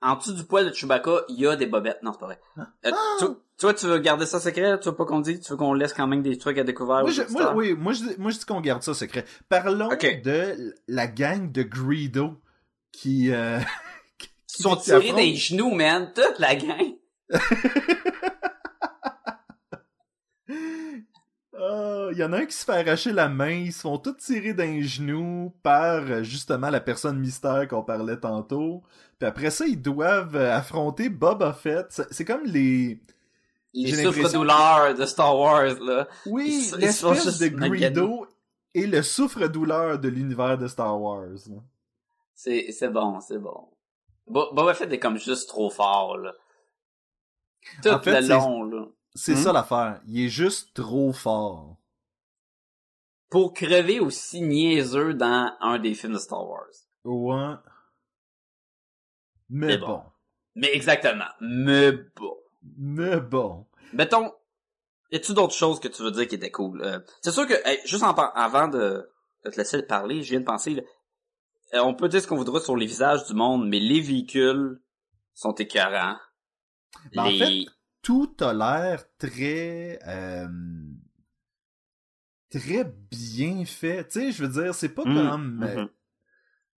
En dessous du poil de Chewbacca, il y a des bobettes. Non, c'est pas vrai. Euh, toi, toi, tu veux garder ça secret? Tu veux pas qu'on dise? Tu veux qu'on laisse quand même des trucs à découvrir moi, je, oui, moi, je, dis- moi, je dis qu'on garde ça secret. Parlons de la gang de Greedo qui... Euh, [LAUGHS] qui sont tirés des genoux, man. Toute la gang. [LAUGHS] Il y en a un qui se fait arracher la main, ils se font tous tirer d'un genou par euh, justement la personne mystère qu'on parlait tantôt. Puis après ça, ils doivent euh, affronter Boba Fett. C'est- comme les... Les souffres-douleurs de Star Wars, là. Oui, l'espèce de. Greedo et le souffre-douleur de l'univers de Star Wars. C'est, c'est bon, c'est bon. Bo- Boba Fett est comme juste trop fort, là. Tout En fait, le c'est- long, là. C'est Hmm? ça l'affaire. Il est juste trop fort. Pour crever aussi niaiseux dans un des films de Star Wars. Ouais. Mais, Mais bon. bon. Mais exactement. Mais bon. Mais bon. Mettons, y a-tu d'autres choses que tu veux dire qui étaient cool? Euh, c'est sûr que, hey, juste en, avant de, de te laisser parler, je viens de penser, là, euh, on peut dire ce qu'on voudra sur les visages du monde, mais les véhicules sont écœurants. Ben, en les... fait, tout a l'air très euh, très bien fait. Tu sais, je veux dire, c'est pas Mm, comme euh, mhm.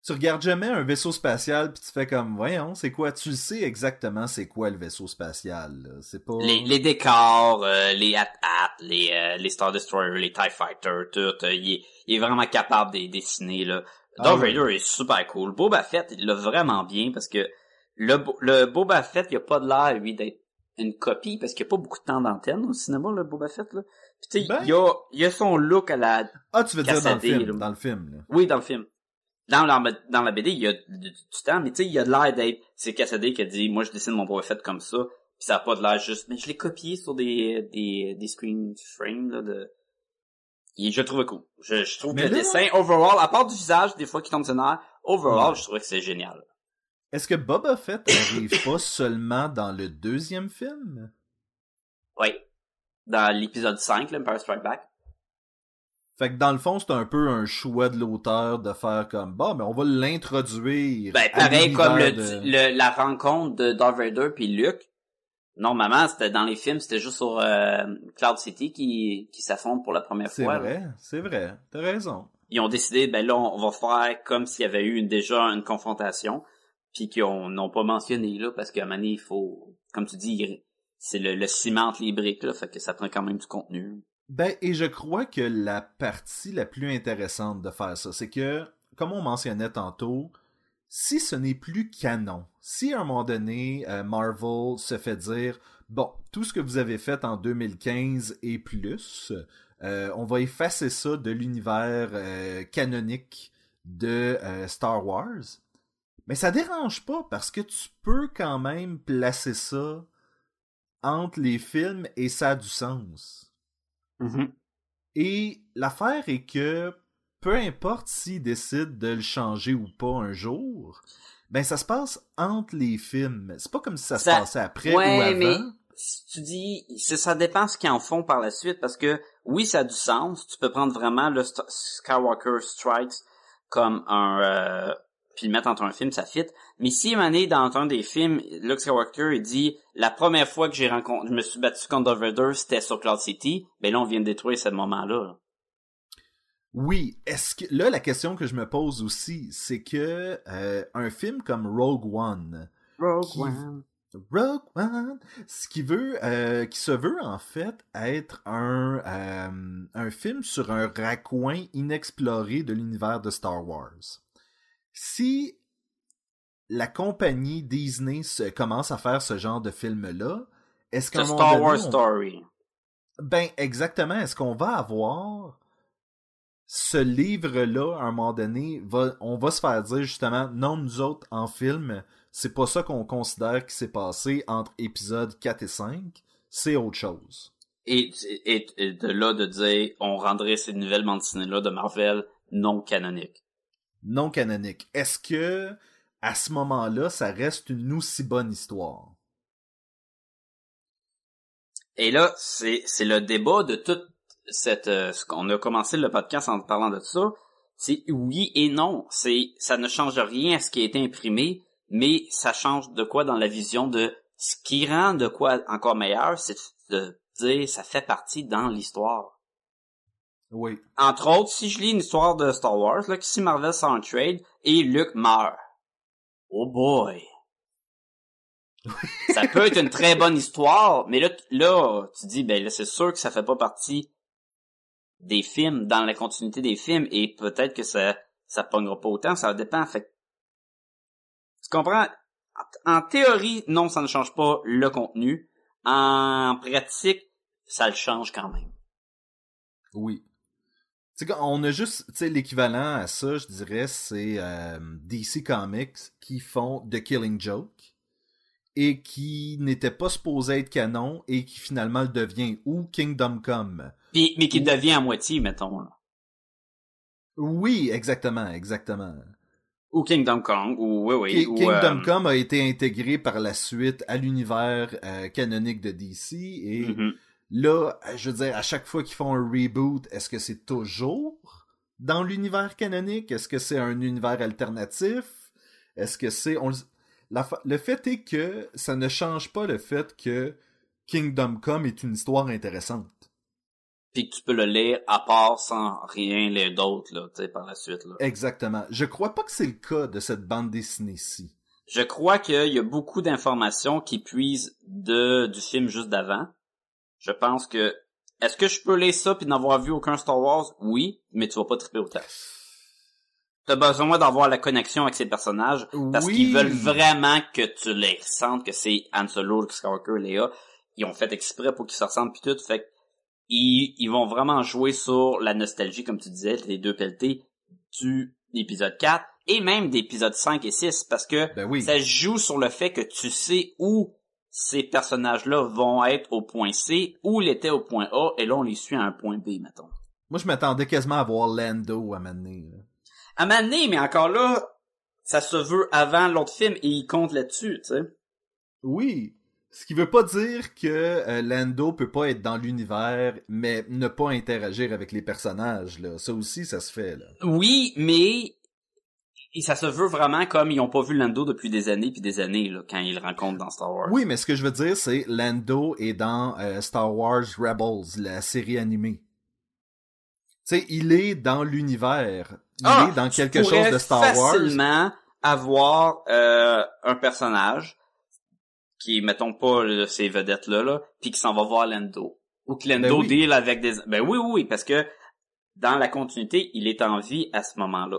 tu regardes jamais un vaisseau spatial puis tu fais comme voyons, c'est quoi? Tu le sais exactement c'est quoi le vaisseau spatial. C'est pas les, les décors, euh, les at-at, les, euh, les Star Destroyer, les TIE Fighter, tout, euh, il, est, vraiment capable de les dessiner, là. Ah Darth oui. Vader est super cool. Boba Fett, il l'a vraiment bien parce que le, Bo- le Boba Fett, il a pas de l'air, lui, d'être une copie parce qu'il n'y a pas beaucoup de temps d'antenne au cinéma, le Boba Fett, là. Puis tu sais, Ben- il, a, il a son look à la... Ah, tu veux dire dans le film, là. dans le film là. Oui, dans le film. Dans la, dans la BD, il y a du, temps, mais tu sais, il y a de l'air d'être... C'est Cassadé qui a dit, moi, je dessine mon Fett comme ça. Puis ça a pas de l'air juste... Mais je l'ai copié sur des, des, des screen frames, là, de... Et je le trouvais cool. Je, je trouve Mais que le dessin, overall, à part du visage, des fois, qui tombe sur overall, Ouais. je trouvais que c'est génial. Est-ce que Boba Fett arrive pas [LAUGHS] seulement dans le deuxième film? Oui. Dans l'épisode 5, l'Empire Strike Back. Fait que dans le fond, c'est un peu un choix de l'auteur de faire comme bon, mais on va l'introduire. Ben, pareil comme le, de- le- la rencontre de Darth Vader puis Luke. Normalement, c'était dans les films, c'était juste sur euh, Cloud City qui, qui s'affrontent pour la première C'est fois. là. vrai, c'est vrai. T'as raison. Ils ont décidé, ben là, on va faire comme s'il y avait eu une- déjà une confrontation, puis qu'ils ont- n'ont pas mentionné là, parce qu'à un moment donné, il faut, comme tu dis, c'est le, ciment entre que ça prend quand même du contenu. Ben, et je crois que la partie la plus intéressante de faire ça, c'est que, comme on mentionnait tantôt, si ce n'est plus canon, si à un moment donné, euh, Marvel se fait dire, bon, tout ce que vous avez fait en 2015 et plus, euh, on va effacer ça de l'univers euh, canonique de Star Wars, mais ça dérange pas parce que tu peux quand même placer ça entre les films et ça a du sens. Et l'affaire est que peu importe s'ils décident de le changer ou pas un jour, ben ça se passe entre les films. C'est pas comme si ça, se passait après ouais, ou avant. mais si tu dis, ça dépend ce qu'ils en font par la suite, parce que oui, ça a du sens. Tu peux prendre vraiment le St- Skywalker Strikes comme un, euh, puis le mettre entre un film, ça fit. Mais si une année dans un des films, Luke Skywalker il dit la première fois que j'ai rencontré, je me suis battu contre Darth Vader, c'était sur Cloud City. Ben là, on vient de détruire ce moment-là. là. Oui, est-ce que là la question que je me pose aussi, c'est que euh, un film comme Rogue One, Qui- Rogue One, ce qui veut, euh, qui se veut en fait être un euh, un film sur un raccoin inexploré de l'univers de Star Wars. Si la compagnie Disney se, commence à faire ce genre de film-là, est-ce qu'à The un moment Star donné, Wars on- Story. ben, exactement. Est-ce qu'on va avoir ce livre-là, à un moment donné, va, on va se faire dire justement, non, nous autres, en film, c'est pas ça qu'on considère qui s'est passé entre épisodes 4 et 5, c'est autre chose. Et, et, et de là de dire, on rendrait ces nouvelles dessinées-là de Marvel non canoniques. Non canonique. Est-ce que, à ce moment-là, ça reste une aussi bonne histoire? Et là, c'est c'est le débat de toute cette euh, ce qu'on a commencé le podcast en parlant de ça. C'est oui et non. C'est ça ne change rien à ce qui a été imprimé, mais ça change de quoi dans la vision de ce qui rend de quoi encore meilleur, c'est de dire ça fait partie dans l'histoire. Oui. Entre autres, si je lis une histoire de Star Wars, là, que si Marvel un trade et Luke meurt. Oh boy. [LAUGHS] ça peut être une très bonne histoire, mais là, là, tu dis, ben là, c'est sûr que ça fait pas partie des films, dans la continuité des films, et peut-être que ça, ça pognera pas autant, ça dépend, fait Tu comprends? En, en théorie, non, ça ne change pas le contenu. En pratique, ça le change quand même. Oui. Tu sais, on a juste, l'équivalent à ça, je dirais, c'est euh, DC Comics qui font The Killing Joke et qui n'était pas supposé être canon et qui finalement le devient ou Kingdom Come. Puis, mais qui devient à moitié, mettons. Là. Oui, exactement, exactement. Ou Kingdom Come, ou oui, oui. Ki- ou, Kingdom euh, Come a été intégré par la suite à l'univers euh, canonique de DC et mhm. Là, je veux dire, à chaque fois qu'ils font un reboot, est-ce que c'est toujours dans l'univers canonique? Est-ce que c'est un univers alternatif? Est-ce que c'est... on le- la fa- le fait est que ça ne change pas le fait que Kingdom Come est une histoire intéressante. Puis que tu peux le lire à part sans rien lire d'autre, là, tu sais, par la suite, là. Exactement. Je crois pas que c'est le cas de cette bande dessinée-ci. Je crois qu'il y a beaucoup d'informations qui puisent de du film juste d'avant. Je pense que est-ce que je peux lire ça puis n'avoir vu aucun Star Wars? Oui, mais tu vas pas triper autant. T'as besoin d'avoir la connexion avec ces personnages parce Oui. qu'ils veulent vraiment que tu les ressentes que c'est Han Solo, Luke Skywalker, Leia. Ils ont fait exprès pour qu'ils se ressemblent puis tout. Fait ils, ils vont vraiment jouer sur la nostalgie, comme tu disais, les deux pelletés du épisode 4 et même d'épisode 5 et 6 parce que Ben oui. ça joue sur le fait que tu sais où ces personnages-là vont être au point C, où ils étaient au point A, et là, on les suit à un point B, mettons. Moi, je m'attendais quasiment à voir Lando à là. À donné, mais encore là, ça se veut avant l'autre film, et il compte là-dessus, tu sais. Oui. Ce qui veut pas dire que euh, Lando peut pas être dans l'univers, mais ne pas interagir avec les personnages. Là. Ça aussi, ça se fait. Là. Oui, mais et ça se veut vraiment comme ils ont pas vu Lando depuis des années puis des années, là, quand ils le rencontrent dans Star Wars. Oui, mais ce que je veux dire, c'est Lando est dans euh, Star Wars Rebels, la série animée. Tu sais, il est dans l'univers. Il Ah, est dans quelque chose de Star Wars. facilement avoir euh, un personnage qui mettons pas ces vedettes là là puis qui s'en va voir Lando ou que Lando Ben oui. deal avec des ben oui oui oui parce que dans la continuité il est en vie à ce moment-là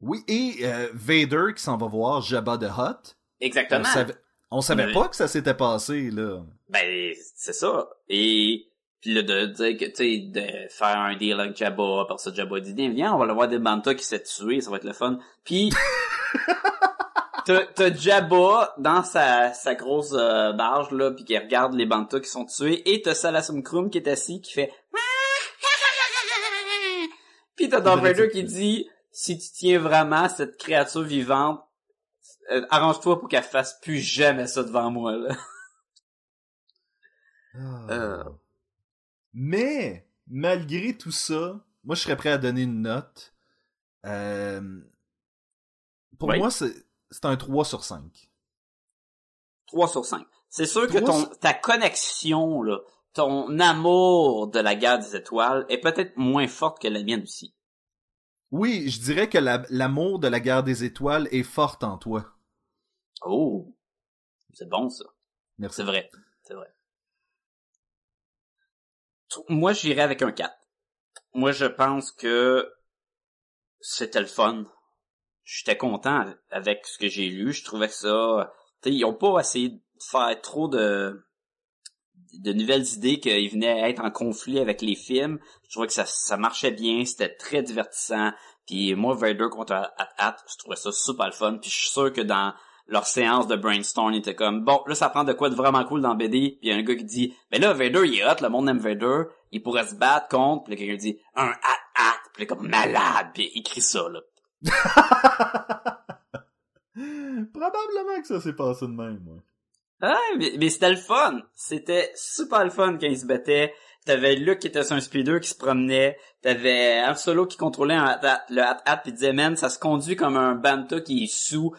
Oui, et euh, Vader qui s'en va voir Jabba the Hutt. On exactement savait, on savait Mais- pas que ça s'était passé, là. ben c'est ça. Et puis là de dire que tu sais de faire un deal avec Jabba après ça Jabba dit viens viens on va le voir des bantas qui s'est tué ça va être le fun. Puis [LAUGHS] t'as Jabba dans sa sa grosse euh, barge là puis qui regarde les bantas qui sont tués et t'as Salasum Krum qui est assis qui fait [LAUGHS] puis t'as Darth Vader qui dit si tu tiens vraiment cette créature vivante euh, arrange-toi pour qu'elle fasse plus jamais ça devant moi là Euh. Mais, malgré tout ça, moi, je serais prêt à donner une note. Euh, Pour Oui. moi, c'est un 3 sur 5. 3 sur 5. C'est sûr que ton, ta connexion, là, ton amour de la guerre des étoiles est peut-être moins forte que la mienne aussi. Oui, je dirais que la- l'amour de la guerre des étoiles est forte en toi. Oh! C'est bon, ça. Merci. C'est vrai. C'est vrai. Moi, j'irais avec un 4. Moi, je pense que c'était le fun. J'étais content avec ce que j'ai lu. Je trouvais que ça... Ils ont pas essayé de faire trop de de nouvelles idées qu'ils venaient être en conflit avec les films. Je trouvais que ça, ça marchait bien, c'était très divertissant. Puis moi, Vader contre At-At, je trouvais ça super le fun. Puis je suis sûr que dans leur séance de brainstorm, ils étaient comme, bon, là, ça prend de quoi de vraiment cool dans BD. Puis y a un gars qui dit, ben là, Vader, il est hot, le monde aime Vader. Il pourrait se battre contre. Puis quelqu'un dit, un At-At. Puis comme malade. Puis il écrit ça, là. [LAUGHS] Probablement que ça s'est passé de même, moi. Ah, mais, mais c'était le fun. C'était super le fun quand ils se battaient. T'avais Luke qui était sur un speeder qui se promenait. T'avais Han Solo qui contrôlait un le hat-hat pis disait, man, ça se conduit comme un banta qui est sous.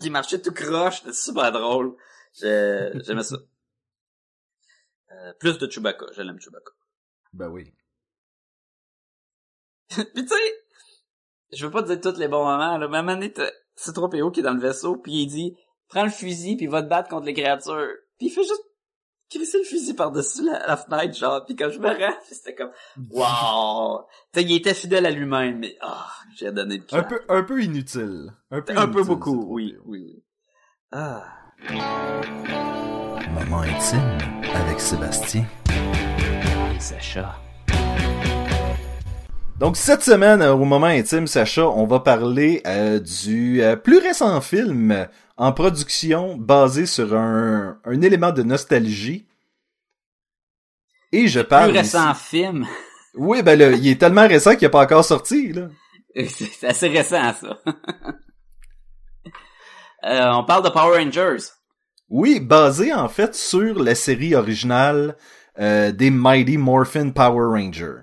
Qui marchait tout croche. C'était super drôle. J'aimais ça. Euh, plus de Chewbacca. Je l'aime Chewbacca. Ben oui. [LAUGHS] Pis tu sais, je veux pas te dire tous les bons moments, là, mais à un moment donné, t'as C-3PO qui est dans le vaisseau, puis il dit, prends le fusil, puis va te battre contre les créatures. Puis il fait juste crisser le fusil par-dessus la, la fenêtre, genre, puis quand je me rends, [LAUGHS] c'était comme, wow! Tu sais, il était fidèle à lui-même, mais, ah, j'ai donné le Un peu, un peu inutile. Un peu, Un peu beaucoup, oui, oui, oui. Ah. Moment intime avec Sébastien. Et Sacha. Donc cette semaine, euh, au moment intime, Sacha, on va parler euh, du euh, plus récent film euh, en production basé sur un, un élément de nostalgie. Et je parle. Plus récent ici- film. Oui, ben là, il est tellement récent qu'il n'est pas encore sorti, là. [LAUGHS] C'est assez récent, ça. [LAUGHS] Euh, on parle de Power Rangers. Oui, basé en fait sur la série originale euh, des Mighty Morphin Power Rangers.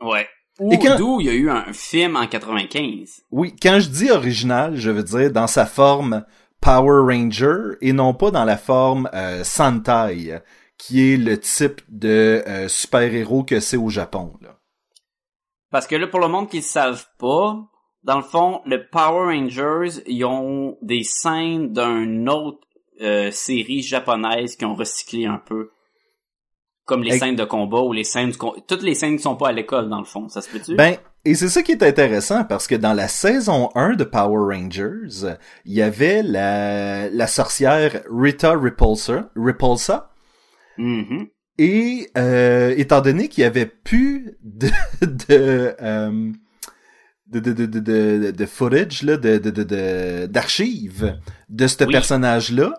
Ouais. Et quand- D'où il y a eu un film en 95. Oui, quand je dis original, je veux dire dans sa forme Power Ranger et non pas dans la forme euh, Sentai, qui est le type de euh, super-héros que c'est au Japon. Là. Parce que là, pour le monde qui ne savent pas, dans le fond, le Power Rangers, ils ont des scènes d'une autre euh, série japonaise qui ont recyclé un peu. Comme les scènes de combat ou les scènes du Toutes les scènes qui sont pas à l'école, dans le fond. Ça se peut-tu? Ben, et c'est ça qui est intéressant parce que dans la saison 1 de Power Rangers, il y avait la, la sorcière Rita Repulsa, Repulsa Mhm. Et euh, étant donné qu'il y avait plus de [LAUGHS] de, euh, de, de, de, de, de, footage là, de, de, de, de- d'archives de ce Oui. personnage-là,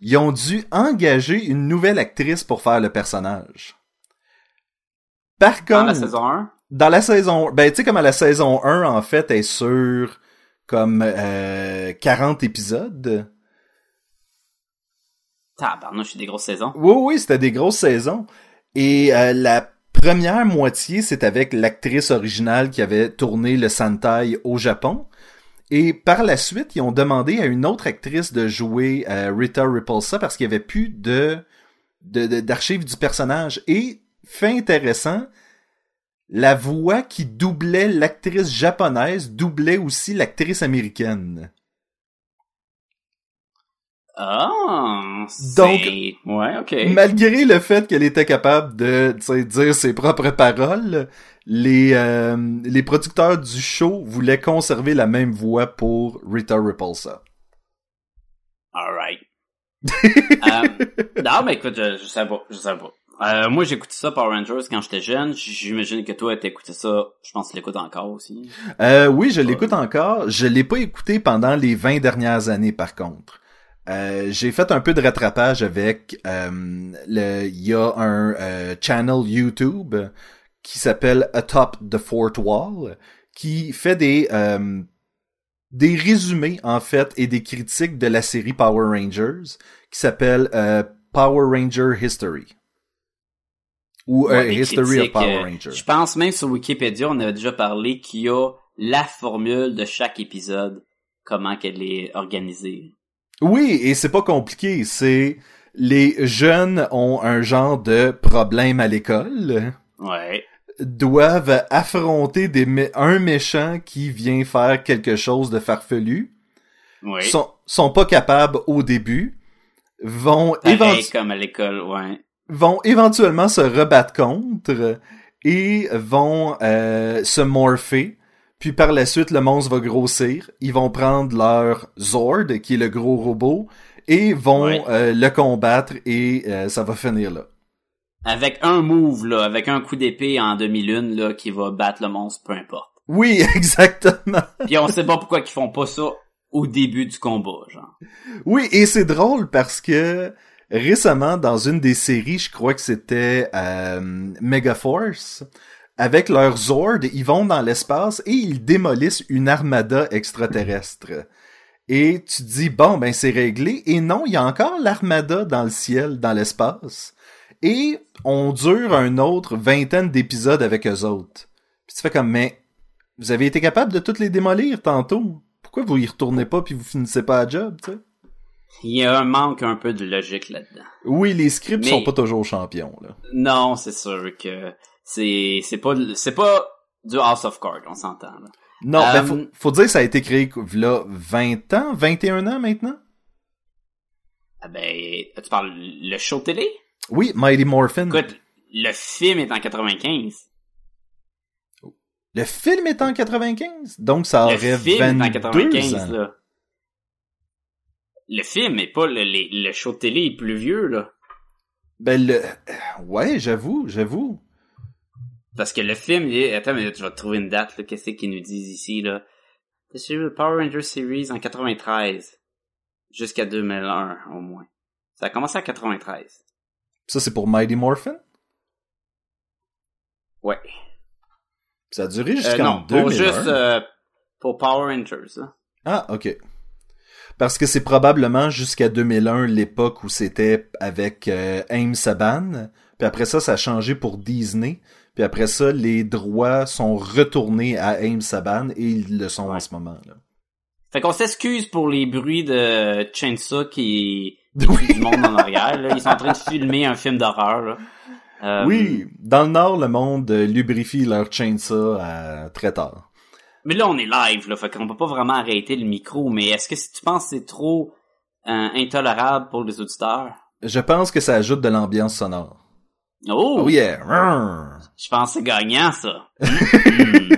ils ont dû engager une nouvelle actrice pour faire le personnage. Par Dans contre, la saison 1? dans la saison, ben tu sais comme à la saison 1 en fait, elle est sur comme euh, 40 épisodes. Tabarnouche, c'est des grosses saisons. Oui, oui, c'était des grosses saisons. Et euh, la première moitié, c'est avec l'actrice originale qui avait tourné le Sentai au Japon. Et par la suite, ils ont demandé à une autre actrice de jouer euh, Rita Repulsa parce qu'il n'y avait plus de d'archives du personnage. Et, fait intéressant, la voix qui doublait l'actrice japonaise doublait aussi l'actrice américaine. Ah! Donc- Ouais, ok. Malgré le fait qu'elle était capable de tu sais, dire ses propres paroles, les, euh, les producteurs du show voulaient conserver la même voix pour Rita Repulsa. Alright. [LAUGHS] euh, non, mais écoute, je, je sais pas, je sais pas. Euh, moi, j'écoutais ça Power Rangers quand j'étais jeune. J'imagine que toi, t'écoutais ça. Je pense que tu l'écoutes encore aussi. Euh, oui, je l'écoute encore. Je l'ai pas écouté pendant les 20 dernières années, par contre. Euh, j'ai fait un peu de rattrapage avec euh, le il y a un euh, channel YouTube qui s'appelle Atop the Fort Wall qui fait des des résumés en fait et des critiques de la série Power Rangers qui s'appelle Power Ranger History ou Ouais, History of Power Rangers. Je pense même sur Wikipédia, on avait déjà parlé qu'il y a la formule de chaque épisode, comment qu'elle est organisée. Oui, et c'est pas compliqué. C'est les jeunes ont un genre de problème à l'école, Ouais. doivent affronter des mé- un méchant qui vient faire quelque chose de farfelu, Oui. sont sont pas capables au début, vont comme à l'école, ouais. vont éventuellement se rebattre contre et vont euh, se morpher. Puis par la suite, le monstre va grossir. Ils vont prendre leur Zord, qui est le gros robot, et vont Ouais. euh, le combattre et euh, ça va finir là. Avec un move, là, avec un coup d'épée en demi-lune, là, qui va battre le monstre, peu importe. Oui, [LAUGHS] exactement. Puis on sait pas pourquoi ils font pas ça au début du combat, genre. Oui, et c'est drôle parce que récemment, dans une des séries, je crois que c'était euh, Megaforce, avec leur Zord, ils vont dans l'espace et ils démolissent une armada extraterrestre. Et tu te dis, bon, ben c'est réglé. Et non, il y a encore l'armada dans le ciel, dans l'espace. Et on dure un autre vingtaine d'épisodes avec eux autres. Puis tu fais comme, mais vous avez été capable de toutes les démolir tantôt. Pourquoi vous y retournez pas puis vous finissez pas à job, tu sais? Il y a un manque un peu de logique là-dedans. Oui, les scripts Mais- sont pas toujours champions, là. Non, c'est sûr que c'est c'est pas c'est pas du House of Cards, on s'entend. Non, Euh, ben, faut, faut dire que ça a été créé, là, 20 ans, 21 ans maintenant? Ah ben, tu parles le show télé? Oui, Mighty Morphin. Écoute, le film est en 95. Le film est en 95, donc ça Le aurait film est en 22 95 ans. là. Le film est pas le, les- le show télé est plus vieux là. Ben, le... Ouais, j'avoue, j'avoue. Parce que le film, il est... attends, mais je vais trouver une date là. Qu'est-ce qu'ils nous disent ici là? C'est le Power Rangers Series en 93 jusqu'à 2001 au moins. Ça a commencé en 93. Ça, c'est pour Mighty Morphin? Ouais. Ça a duré Euh, jusqu'en non, 2001. pour juste euh, pour Power Rangers. hein. Ah, ok. Parce que c'est probablement jusqu'à 2001 l'époque où c'était avec euh, Aim Saban. Puis après ça, ça a changé pour Disney. Puis après ça, les droits sont retournés à Aim Saban et ils le sont en ce moment. Là. Fait qu'on s'excuse pour les bruits de Chainsaw [LAUGHS] qui Oui. du monde en arrière. Là. Ils sont en train de filmer un film d'horreur. Euh, Oui, dans le Nord, le monde lubrifie leur chainsaw à très tard. Mais là, on est live, là, fait qu'on peut pas vraiment arrêter le micro. Mais est-ce que si tu penses que c'est trop euh, intolérable pour les auditeurs? Je pense que ça ajoute de l'ambiance sonore. Oh! Oh yeah! Je pense que c'est gagnant, ça. Hmm.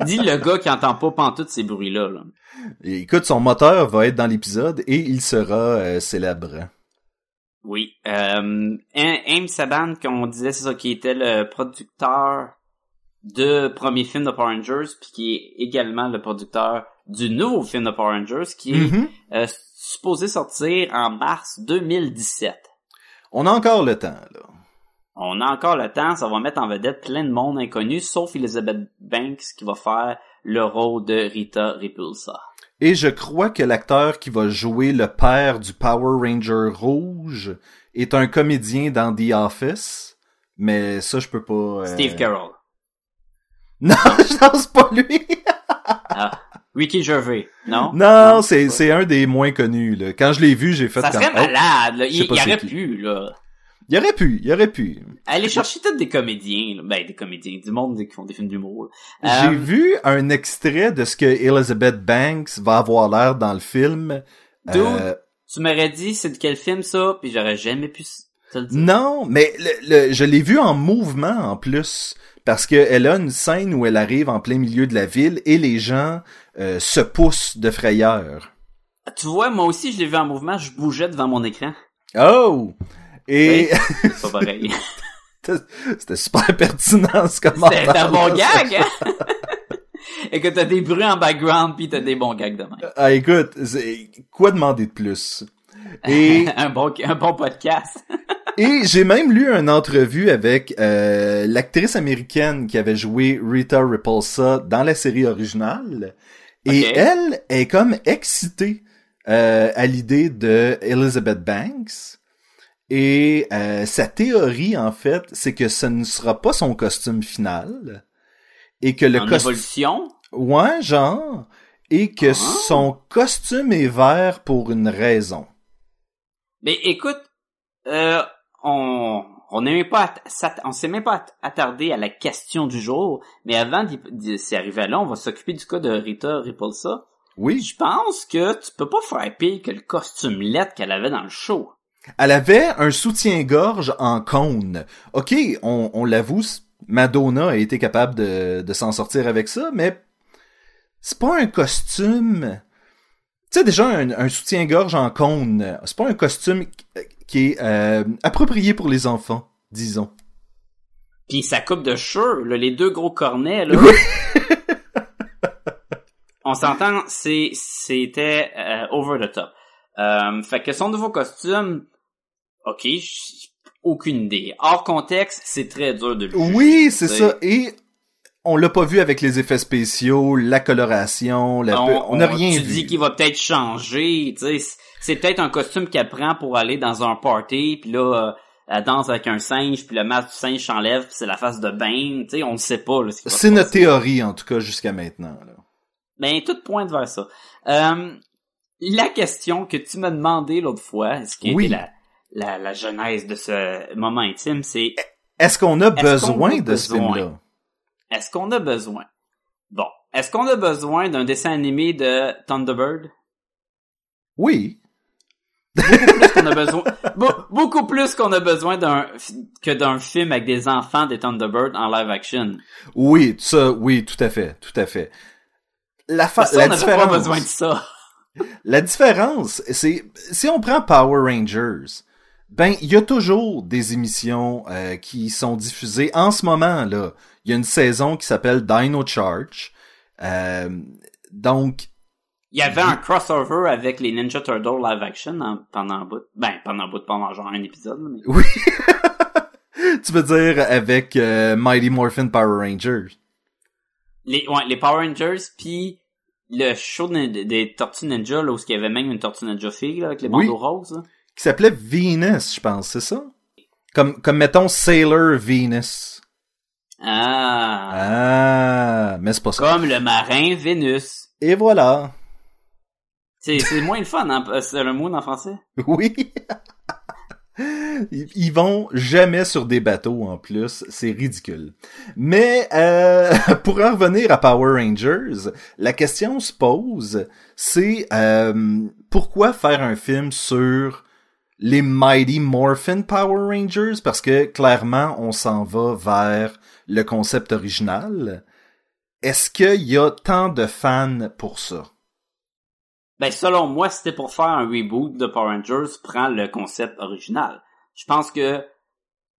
[LAUGHS] Dis le gars qui entend pas pantoute ces bruits-là. Là. Écoute, son moteur va être dans l'épisode et il sera euh, célèbre. Oui. Euh, Aim Saban, comme on disait, c'est ça, qui était le producteur de premier film de Power Rangers, puis qui est également le producteur du nouveau film de Power Rangers, qui est Mhm. euh, supposé sortir en mars 2017. On a encore le temps, là. On a encore le temps, ça va mettre en vedette plein de monde inconnu, sauf Elizabeth Banks qui va faire le rôle de Rita Repulsa. Et je crois que l'acteur qui va jouer le père du Power Ranger rouge est un comédien dans The Office. Mais ça, je peux pas... euh, Steve Carroll. [LAUGHS] Non, je pense pas lui. [LAUGHS] Ah. Ricky Gervais, non? non, c'est c'est un des moins connus. Là. Quand je l'ai vu, j'ai fait Ça comme... serait Oh, malade, là. Il, il aurait pu, là. Il aurait pu, il aurait pu. Aller chercher tous des comédiens, là. ben des comédiens, du monde qui font des films d'humour. J'ai Euh, vu un extrait de ce que Elizabeth Banks va avoir l'air dans le film. Dude. Euh, Tu m'aurais dit c'est de quel film ça, puis j'aurais jamais pu te le dire. Non, mais le, le- je l'ai vu en mouvement en plus. Parce qu'elle a une scène où elle arrive en plein milieu de la ville et les gens euh, se poussent de frayeur. Tu vois, moi aussi je l'ai vu en mouvement, je bougeais devant mon écran. Oh! Et [LAUGHS] C'est pas pareil. c'était super pertinent ce commentaire. C'était un bon gag, hein? [LAUGHS] [LAUGHS] Et que t'as des bruits en background puis t'as des bons gags de même. Ah, écoute, quoi demander de plus? Et, un bon, un bon podcast. et j'ai même lu une entrevue avec euh, l'actrice américaine qui avait joué Rita Repulsa dans la série originale. Et elle est comme excitée euh, à l'idée de Elizabeth Banks. Et euh, sa théorie, en fait, c'est que ce ne sera pas son costume final. Et que le costume... Ouais, genre. Et que Ah. son costume est vert pour une raison. Mais écoute, euh, on on n'est pas on s'est même pas att- attardé à la question du jour, mais avant d'y arriver là, on va s'occuper du cas de Rita Repulsa. Oui. Je pense que tu peux pas faire pire que le costume lettre qu'elle avait dans le show. Elle avait un soutien-gorge en cône. Ok, on, on l'avoue, Madonna a été capable de, de s'en sortir avec ça, mais c'est pas un costume. Tu sais, déjà, un, un soutien-gorge en cône, c'est pas un costume qui- qui est euh, approprié pour les enfants, disons. Puis sa coupe de cheveux, là, les deux gros cornets, là. on s'entend, c'était euh, over the top. Euh, fait que son nouveau costume, ok, aucune idée. Hors contexte, c'est très dur de le juger, Oui, c'est tu ça. Et on l'a pas vu avec les effets spéciaux, la coloration, la... on n'a rien tu vu. dis qu'il va peut-être changer, tu sais, c'est- peut-être un costume qu'elle prend pour aller dans un party, puis là, euh, elle danse avec un singe, puis le masque du singe s'enlève, puis c'est la face de Bane, tu sais, on ne sait pas. ce C'est notre théorie, en tout cas, jusqu'à maintenant. Là. Ben, tout pointe vers ça. Euh, la question que tu m'as demandé l'autre fois, ce qui Oui. était la, la, la genèse de ce moment intime, c'est Est-ce qu'on a besoin a de ce film-là? est-ce qu'on a besoin? Bon, est-ce qu'on a besoin d'un dessin animé de Thunderbird? Oui. plus qu'on a besoin, [LAUGHS] be- beaucoup plus qu'on a besoin d'un que d'un film avec des enfants des Thunderbird en live action. Oui, ça, oui, tout à fait, tout à fait. La, fa- que la on différence, pas besoin de ça. La différence, c'est si on prend Power Rangers, ben il y a toujours des émissions euh, qui sont diffusées en ce moment là. Il y a une saison qui s'appelle Dino Charge. Euh, donc Il y avait un crossover avec les Ninja Turtles live action en- pendant un bout. Ben, pendant un bout, pendant genre un épisode. mais- oui. [LAUGHS] tu veux dire avec euh, Mighty Morphin Power Rangers. Les, ouais, les Power Rangers, puis le show de- des Tortues Ninja, là, où il y avait même une Tortue Ninja fille, là, avec les Oui. bandeaux roses. là. Qui s'appelait Venus, je pense, c'est ça? Comme, comme mettons Sailor Venus. Ah. Ah, mais c'est pas ça. Comme le marin Vénus. Et voilà. C'est, c'est moins le fun, hein, c'est le mot en français. Oui. [LAUGHS] Ils vont jamais sur des bateaux en plus, c'est ridicule. Mais euh, [LAUGHS] pour en revenir à Power Rangers, la question se pose, c'est euh, pourquoi faire un film sur les Mighty Morphin Power Rangers? Parce que clairement on s'en va vers le concept original. Est-ce qu'il y a tant de fans pour ça? Ben, selon moi, c'était pour faire un reboot de Power Rangers, prends le concept original. Je pense que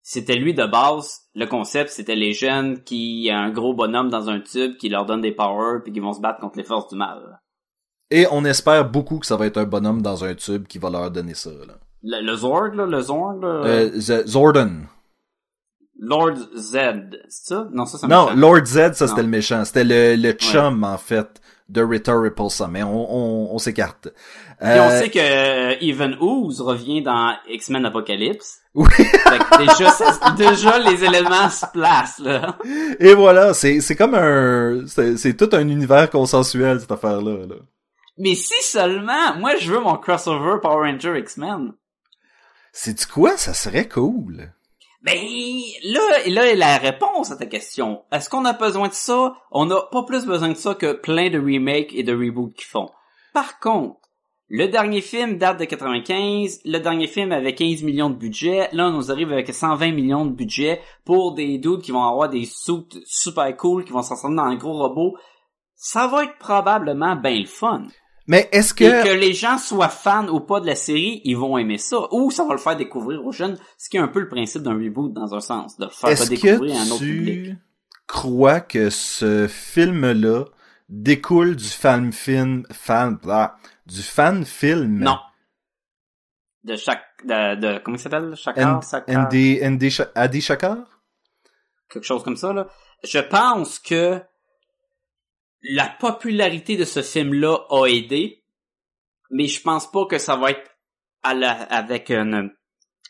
c'était lui de base. Le concept, c'était les jeunes qui a un gros bonhomme dans un tube qui leur donne des powers puis qui vont se battre contre les forces du mal. Et on espère beaucoup que ça va être un bonhomme dans un tube qui va leur donner ça. Là. Le, le Zord, là, le Zord, là, Euh, Zordon. Lord Z, c'est ça? Non, ça, c'est un Non, méchant. Lord Z, ça c'était le méchant. C'était le, le chum, en fait, de Rita Repulsa. Mais on, on, on s'écarte. Puis on Euh, sait que euh, Even Ooze revient dans X-Men Apocalypse. Oui. Fait que déjà, ça- déjà, les éléments se placent, là. Et voilà, c'est, c'est comme un... C'est, c'est tout un univers consensuel, cette affaire-là. Là. Mais si seulement, moi, je veux mon crossover Power Ranger X-Men. C'est quoi? Ça serait cool. Ben, là, là est la réponse à ta question. Est-ce qu'on a besoin de ça? On n'a pas plus besoin de ça que plein de remakes et de reboots qu'ils font. Par contre, le dernier film date de 95, le dernier film avait 15 millions de budget, là on nous arrive avec 120 millions de budget pour des dudes qui vont avoir des suits super cool, qui vont s'ensemble dans un gros robot. Ça va être probablement bien le fun. Mais est-ce Et que... que les gens soient fans ou pas de la série, ils vont aimer ça. Ou ça va le faire découvrir aux jeunes, ce qui est un peu le principe d'un reboot dans un sens, de le faire Est-ce découvrir à un autre que public. tu crois que ce film-là découle du fan film... Fan... du fan film... Non. De chaque, de, de comment il s'appelle? Andy, Andy Sha- Adi Shakar? quelque chose comme ça, là. Je pense que la popularité de ce film-là a aidé, mais je pense pas que ça va être à la, avec une,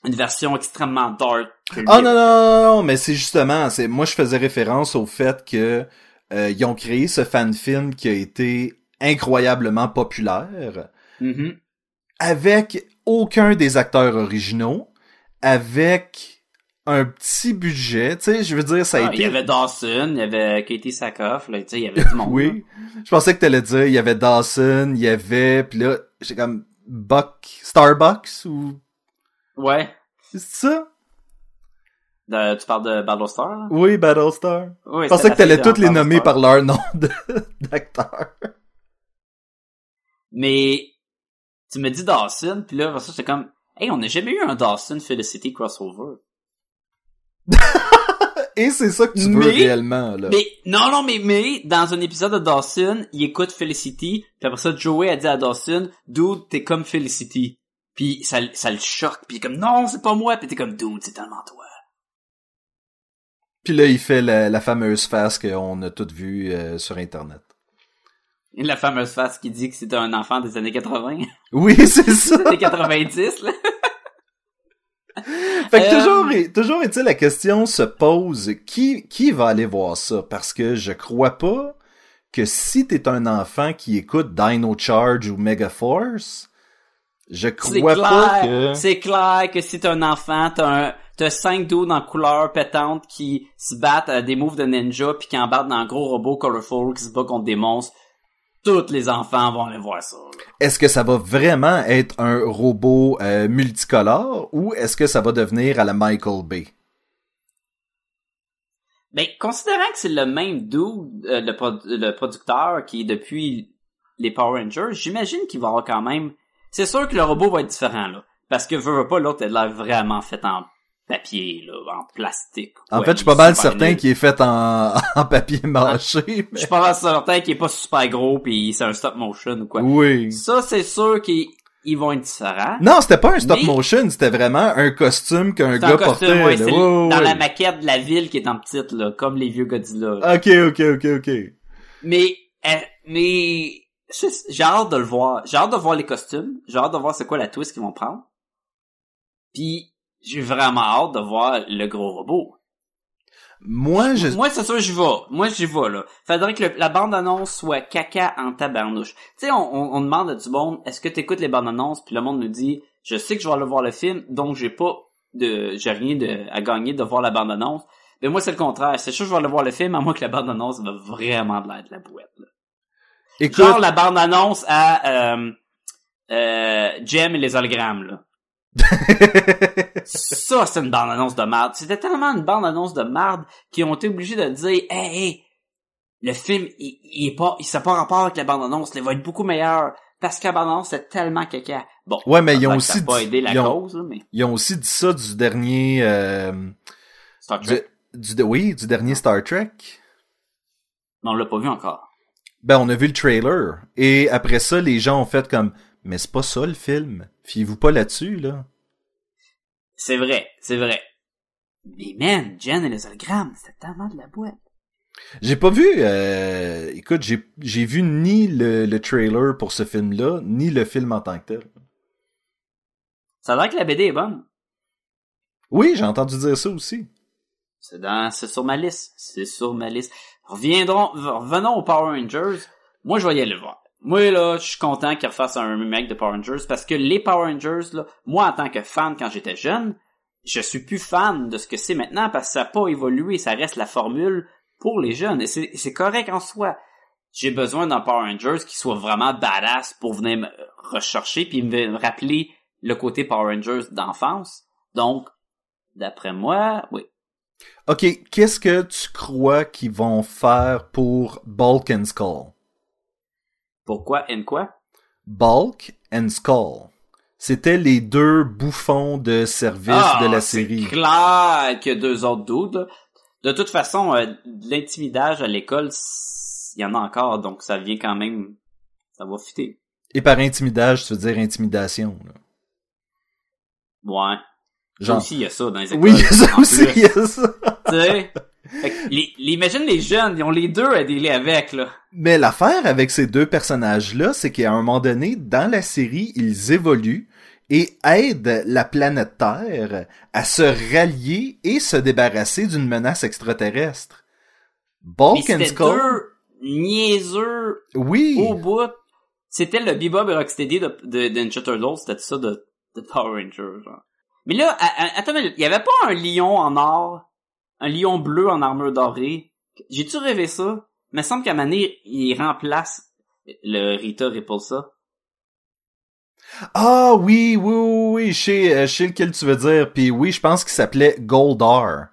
une version extrêmement dark. Ah le- non, non, non, mais c'est justement, c'est moi je faisais référence au fait que euh, ils ont créé ce fan film qui a été incroyablement populaire Mhm. avec aucun des acteurs originaux, avec un petit budget, tu sais, je veux dire ça a Ah, été Il y avait Dawson, il y avait Katie Sackhoff, là, tu sais, il y avait du [LAUGHS] monde. là. Oui. Je pensais que t'allais dire, il y avait Dawson, il y avait, puis là, j'ai comme Buck, Starbucks ou Ouais. c'est ça? De- tu parles de Battlestar, là? Oui, Battlestar. Oui, Je pensais que t'allais toutes les nommer par leur nom [LAUGHS] d'acteur. Mais, tu me dis Dawson, puis là, ça, j'étais comme, hey, on n'a jamais eu un Dawson Felicity crossover. [LAUGHS] Et c'est ça que tu veux Mais- réellement, là. Mais, non, non, mais, mais, dans un épisode de Dawson, il écoute Felicity, puis après ça, Joey a dit à Dawson, dude, t'es comme Felicity. Puis ça, ça le choque, puis il est comme, non, c'est pas moi, puis t'es comme, dude, c'est tellement toi. Puis là, il fait la, la fameuse face qu'on a toutes vues euh, sur Internet. Et la fameuse face qui dit que c'était un enfant des années 80, Oui, c'est [LAUGHS] ça. des 90, là. Fait que toujours, est- toujours est-il la question se pose, qui, qui va aller voir ça? Parce que je crois pas que si t'es un enfant qui écoute Dino Charge ou Megaforce, je C'est crois pas que... c'est clair que si t'es un enfant, t'as un, t'as cinq dudes en couleur pétante qui se battent à des moves de ninja puis qui embarquent dans un gros robot colorful qui se bat contre des monstres. Tous les enfants vont aller voir ça. Est-ce que ça va vraiment être un robot euh, multicolore ou est-ce que ça va devenir à la Michael Bay? Ben, considérant que c'est le même dude, euh, le, pro- le producteur qui est depuis les Power Rangers, j'imagine qu'il va avoir quand même... C'est sûr que le robot va être différent, là. Parce que veut, veut pas, l'autre, elle a l'air vraiment fait en papier, là, en plastique. En fait, je suis pas mal certain qu'il est fait en, [LAUGHS] en papier mâché. Je mais- suis pas mal certain qu'il est pas super gros pis c'est un stop motion ou quoi. Oui. Ça, c'est sûr qu'ils ils vont être différents. Non, c'était pas un stop Mais- motion, c'était vraiment un costume qu'un gars costume, portait. ouais, là. c'est Ouais, dans la maquette de la ville qui est en petite, là, comme les vieux Godzilla. Ok, ok, ok, ok. Mais, euh, mais, j'ai hâte de le voir. J'ai hâte de voir les costumes. J'ai hâte de voir c'est quoi la twist qu'ils vont prendre. Puis, j'ai vraiment hâte de voir le gros robot. Moi, je... Moi, c'est ça, j'y vais. Moi, j'y vais, là. Faudrait que le- la bande-annonce soit caca en tabarnouche. Tu sais, on, on, on demande à du monde, est-ce que t'écoutes les bandes-annonces? Puis le monde nous dit, je sais que je vais aller voir le film, donc j'ai pas de, j'ai rien de, à gagner de voir la bande-annonce. Mais moi, c'est le contraire. C'est sûr que je vais aller voir le film, à moins que la bande-annonce va vraiment de l'air de la boîte, là. Écoute, Genre la bande-annonce à, euh, euh, Jem et les hologrammes, là. Ça, c'est une bande-annonce de merde. C'était tellement une bande-annonce de merde qu'ils ont été obligés de dire, hey, hey, le film, il, il est pas, il s'est pas rapport avec la bande-annonce, il va être beaucoup meilleur. Parce que la bande-annonce, c'est tellement caca. Bon. Ouais, mais ils ont aussi pas aidé la ils ont- cause, là, mais. ils ont aussi dit ça du dernier... euh, Star Trek. du, du- oui, du dernier Star Trek. Mais on l'a pas vu encore. Ben, on a vu le trailer. Et après ça, les gens ont fait comme, mais c'est pas ça le film. Fiez-vous pas là-dessus, là. C'est vrai, c'est vrai. Mais man, Jen et les hologrammes, c'était tellement de la boîte. J'ai pas vu, euh, écoute, j'ai, j'ai vu ni le, le trailer pour ce film-là, ni le film en tant que tel. Ça a l'air que la BD est bonne. Oui, j'ai entendu dire ça aussi. C'est dans, c'est sur ma liste. C'est sur ma liste. Reviendrons, revenons aux Power Rangers. Moi, je vais y aller le voir. Moi, là, je suis content qu'ils refassent un remake de Power Rangers parce que les Power Rangers, là, moi, en tant que fan quand j'étais jeune, je suis plus fan de ce que c'est maintenant parce que ça n'a pas évolué. Ça reste la formule pour les jeunes. Et c'est, correct en soi. J'ai besoin d'un Power Rangers qui soit vraiment badass pour venir me rechercher puis me rappeler le côté Power Rangers d'enfance. Donc, d'après moi, oui. Ok, qu'est-ce que tu crois qu'ils vont faire pour Bulk and Skull? Pourquoi and quoi? Bulk and Skull. C'était les deux bouffons de service de la Ah, c'est série. clair qu'il y a deux autres dudes. là. De toute façon, euh, l'intimidage à l'école, il y en a encore, donc ça vient quand même... Ça va fitter. Et par intimidage, tu veux dire intimidation. Là. Ouais. Ça Genre. aussi, il y a ça dans les écoles. Oui, [LAUGHS] ça aussi, il y a ça. tu sais? Fait que les, les- imagine les jeunes, ils ont les deux à dealer avec, là. Mais l'affaire avec ces deux personnages-là, c'est qu'à un moment donné, dans la série, ils évoluent et aident la planète Terre à se rallier et se débarrasser d'une menace extraterrestre. Bulk and Skull, deux niaiseux oui, au bout. C'était le Bebop et Rocksteady de, de, de c'était ça de, de Power Rangers, genre. Mais là, a- a- attends, il y avait pas un lion en or, un lion bleu en armure dorée. J'ai-tu rêvé ça? Il me semble qu'à Mané, il remplace le Rita Repulsa. Ah oui, oui, oui, oui, je sais, euh, sais lequel tu veux dire. Puis oui, je pense qu'il s'appelait Goldar.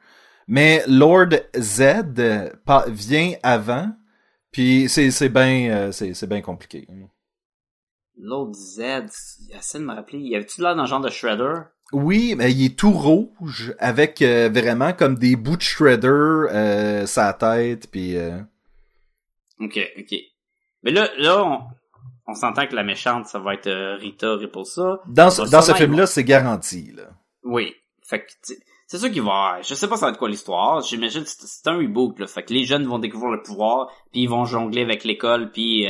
Mais Lord Z euh, vient avant. Puis c'est c'est bien euh, c'est c'est bien compliqué. L'autre Z, essaie de me rappeler, y avait-tu l'air d'un genre de Shredder? Oui, mais il est tout rouge avec euh, vraiment comme des bouts de shredder euh, sa tête puis euh, Ok, ok. Mais là, là, on, on s'entend que la méchante, ça va être Rita Repulsa. dans ce, dans ce ils film-là, c'est garanti là. Oui. Fait que, c'est sûr qu'il va Je sais pas ça va être quoi l'histoire. J'imagine que c'est c'est un reboot, là. Fait que les jeunes vont découvrir le pouvoir, puis ils vont jongler avec l'école, puis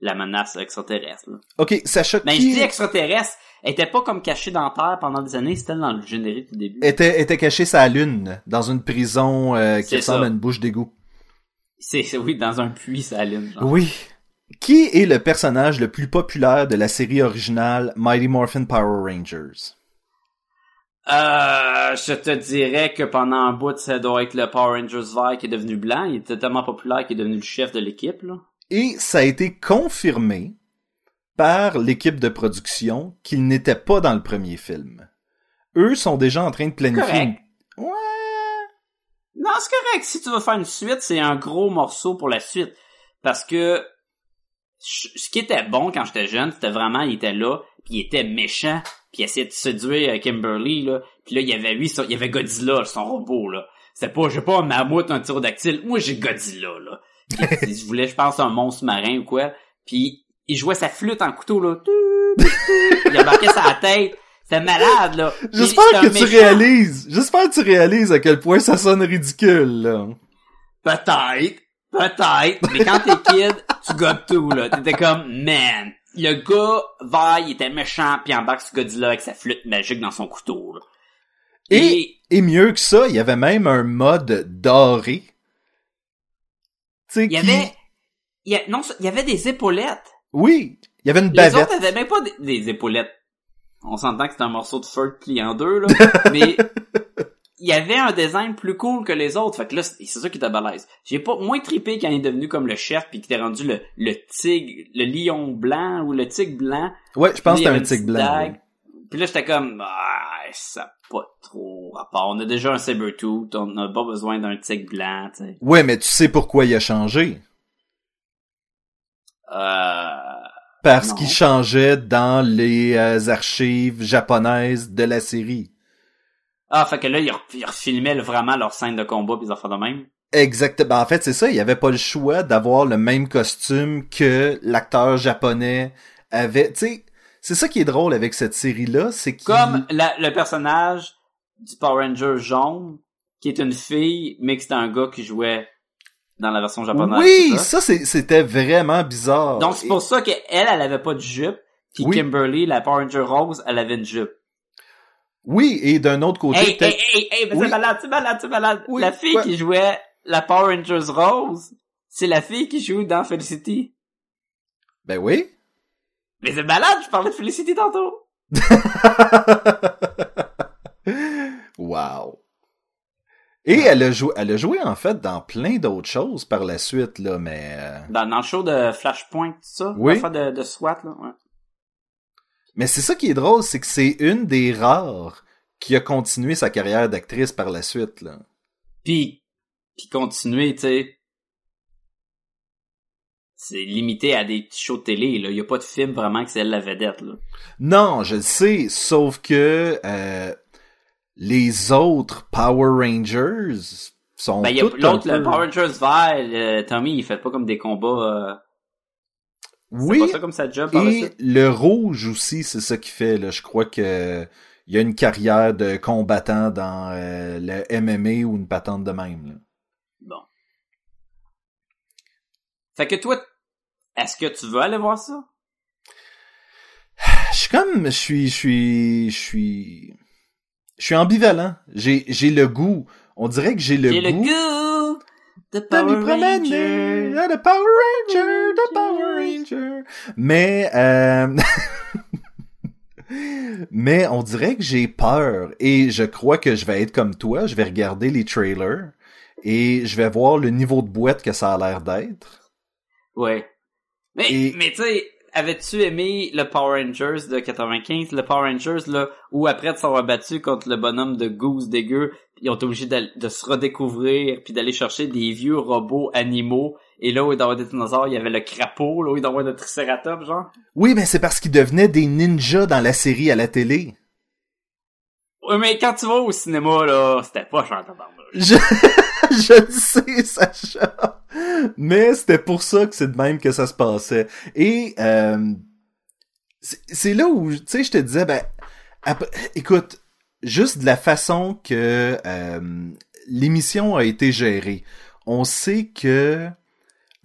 la menace extraterrestre. là. OK, Sacha Mais qui je dis extraterrestre, elle était pas comme cachée dans Terre pendant des années, c'était dans le générique du début. était était caché sa lune dans une prison euh, qui ressemble ça. à une bouche d'égout. C'est, c'est- oui, dans un puits, ça allume, genre. Oui. Qui est le personnage le plus populaire de la série originale Mighty Morphin Power Rangers? Euh, je te dirais que pendant un bout, ça doit être le Power Rangers vert qui est devenu blanc. Il était tellement populaire qu'il est devenu le chef de l'équipe, là. Et ça a été confirmé par l'équipe de production qu'il n'était pas dans le premier film. Eux sont déjà en train de planifier. Ouais. Non, c'est correct. Si tu veux faire une suite, c'est un gros morceau pour la suite. Parce que ce qui était bon quand j'étais jeune, c'était vraiment, il était là, puis il était méchant, puis il essayait de séduire euh, Kimberly, là. Puis là, il y avait lui, il y avait Godzilla, son robot, là. C'était pas, j'ai pas un mammouth, un tyrodactyle. Moi, j'ai Godzilla, là. [LAUGHS] Puis, il voulait, je pense, un monstre marin ou quoi. Puis il jouait sa flûte en couteau, là. Il embarquait sa tête. C'était malade, là. J'espère que tu réalises. J'espère que tu réalises à quel point ça sonne ridicule, là. Peut-être. Peut-être, mais quand t'es kid, tu gobes tout, là. T'étais comme, man, le gars, va, il était méchant, puis embarque ce Godzilla avec sa flûte magique dans son couteau, là. Et, et mieux que ça, il y avait même un mode doré. Tu sais, il y qui- avait, il y a- non, il y avait des épaulettes. Oui, il y avait une Les bavette. autres avaient même pas des, des épaulettes. On s'entend que c'est un morceau de feu plié en deux, là. [LAUGHS] mais il y avait un design plus cool que les autres. Fait que là, c'est ça qui était balèze. J'ai pas moins trippé quand il est devenu comme le chef puis qu'il était rendu le, le tigre, le lion blanc ou le tigre blanc. Ouais, je pense que c'était un tigre blanc. Puis là, j'étais comme, ah, ça pas trop rapport. On a déjà un Sabertooth, on n'a pas besoin d'un tigre blanc, tu sais. Ouais, mais tu sais pourquoi il a changé. Euh... Parce qu'il changeait dans les euh, archives japonaises de la série. Ah, fait que là, ils, re- ils refilmaient vraiment leur scène de combat pis ils en font de même. Exactement. En fait, c'est ça. Il avait pas le choix d'avoir le même costume que l'acteur japonais avait. Tu sais, c'est ça qui est drôle avec cette série-là, c'est qu'il... Comme la- le personnage du Power Ranger jaune, qui est une fille, mais que c'était un gars qui jouait dans la version japonaise. Oui, ça? c'était vraiment bizarre. Donc c'est pour ça qu'elle, elle avait pas de jupe, puis Oui. Kimberly, la Power Ranger rose, elle avait une jupe. Oui, et d'un autre côté, Hey, hey, peut-être- hey, hey, mais Oui. c'est malade, c'est malade, c'est malade. Oui, la fille qui jouait la Power Rangers rose, c'est la fille qui joue dans Felicity. Ben oui. Mais c'est malade, je parlais de Felicity tantôt. [LAUGHS] wow. Et elle a joué, elle a joué en fait dans plein d'autres choses par la suite là, mais euh, Dans, dans le show de Flashpoint, tout ça? Oui. de, de SWAT, là, ouais. mais c'est ça qui est drôle, c'est que c'est une des rares qui a continué sa carrière d'actrice par la suite là. Puis, puis continuer, tu sais. C'est limité à des petits shows de télé, là. Il y a pas de film vraiment que c'est elle la vedette, là. Non, je le sais, sauf que euh, les autres Power Rangers sont Ben, il y a toutes l'autre, le Power Rangers vert, le Tommy, il fait pas comme des combats, euh, Oui, pas ça comme sa job par Et le rouge aussi, c'est ça qui fait. Là. Je crois que il y a une carrière de combattant dans euh, le MMA ou une patente de même. Là. Bon. Fait que toi, est-ce que tu veux aller voir ça? Je suis comme, je suis, je suis, je suis, je suis ambivalent. J'ai, j'ai le goût. On dirait que j'ai le J'ai goût. le goût de de Power Ranger. ah, de Power Ranger, Power Ranger. Mais, euh... [LAUGHS] mais on dirait que j'ai peur et je crois que je vais être comme toi. Je vais regarder les trailers et je vais voir le niveau de boîte que ça a l'air d'être. Ouais. Mais, Et- mais tu sais, avais-tu aimé le Power Rangers de 95, le Power Rangers là, où après de s'avoir battu contre le bonhomme de Goose dégueu, ils ont été obligés de se redécouvrir puis d'aller chercher des vieux robots animaux. Et là où avait des dinosaures, il y avait le crapaud, là où avait le triceratops, genre. Oui, mais c'est parce qu'ils devenaient des ninjas dans la série à la télé. Ouais, mais quand tu vas au cinéma, là, c'était pas chantant Je, [LAUGHS] je le sais, Sacha. Mais c'était pour ça que c'est de même que ça se passait. Et euh, c'est là où, tu sais, je te disais, ben, écoute, juste de la façon que euh, l'émission a été gérée, on sait que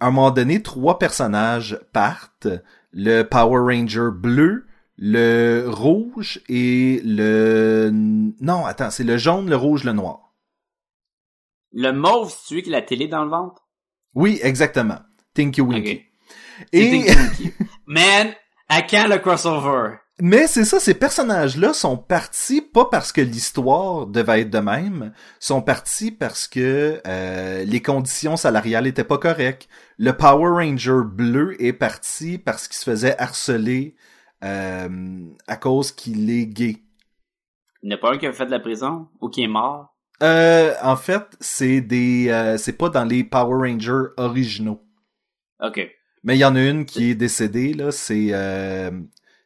à un moment donné, trois personnages partent. Le Power Ranger bleu, le rouge et le... Non, attends, c'est le jaune, le rouge, le noir. Le mauve, celui qui a la télé dans le ventre? Oui, exactement. Tinky Winky. Ok. C'est Et... Tinky Winky. [LAUGHS] Man, à quand le crossover? Mais c'est ça, ces personnages-là sont partis pas parce que l'histoire devait être de même, sont partis parce que euh, les conditions salariales étaient pas correctes. Le Power Ranger bleu est parti parce qu'il se faisait harceler euh, à cause qu'il est gay. Il n'y en a pas un qui a fait de la prison ou qui est mort? Euh, en fait, c'est des, euh, c'est pas dans les Power Rangers originaux. Ok. Mais il y en a une qui est décédée, là, c'est euh,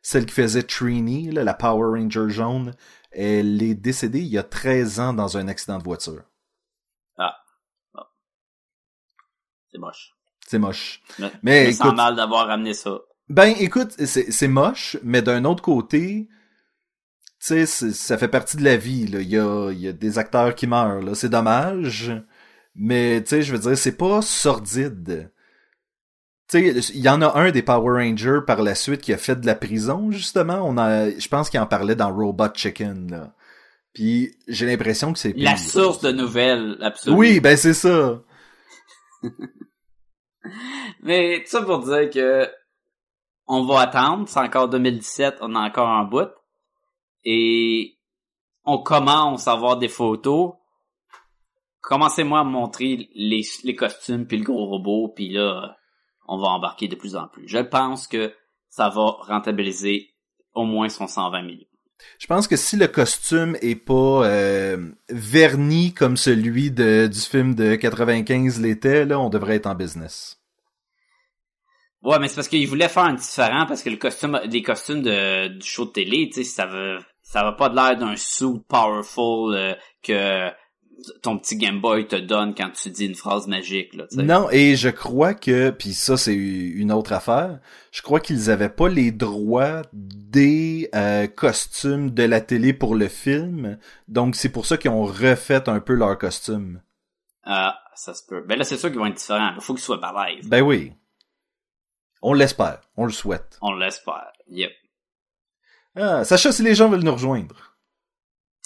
celle qui faisait Trini, là, la Power Ranger jaune. Elle est décédée il y a 13 ans dans un accident de voiture. C'est moche. C'est moche. Mais, Mais écoute- mal d'avoir ramené ça. Ben, écoute, c'est moche, mais d'un autre côté, sais, ça fait partie de la vie, là. Il y a, y a des acteurs qui meurent, là. C'est dommage, Mais, tu sais, je veux dire, c'est pas sordide. Tu sais, il y en a un des Power Rangers par la suite qui a fait de la prison, justement. On a, je pense qu'il en parlait dans Robot Chicken, là. Puis j'ai l'impression que c'est La pire. source de nouvelles, absolument. Oui, ben c'est ça. [LAUGHS] Mais tout ça pour dire que on va attendre, c'est encore 2017, on a encore un bout. Et on commence à avoir des photos. Commencez-moi à me montrer les, les costumes puis le gros robot, puis là, on va embarquer de plus en plus. Je pense que ça va rentabiliser au moins son 120 millions. Je pense que si le costume est pas euh, verni comme celui de, du film de 95 l'était, là, on devrait être en business. Ouais, mais c'est parce qu'il voulait faire un différent parce que le costume, les costumes de, du show de télé, tu sais, ça veut, ça va pas de l'air d'un suit powerful euh, que ton petit Game Boy te donne quand tu dis une phrase magique, là. Non, et je crois que, puis ça c'est une autre affaire, je crois qu'ils avaient pas les droits des euh, costumes de la télé pour le film, donc c'est pour ça qu'ils ont refait un peu leurs costumes. Ah, ça se peut. Ben là, c'est sûr qu'ils vont être différents. Il faut qu'ils soient balèzes. Ben oui. On l'espère, on le souhaite. On l'espère. Yep. Ah, Sacha, si les gens veulent nous rejoindre.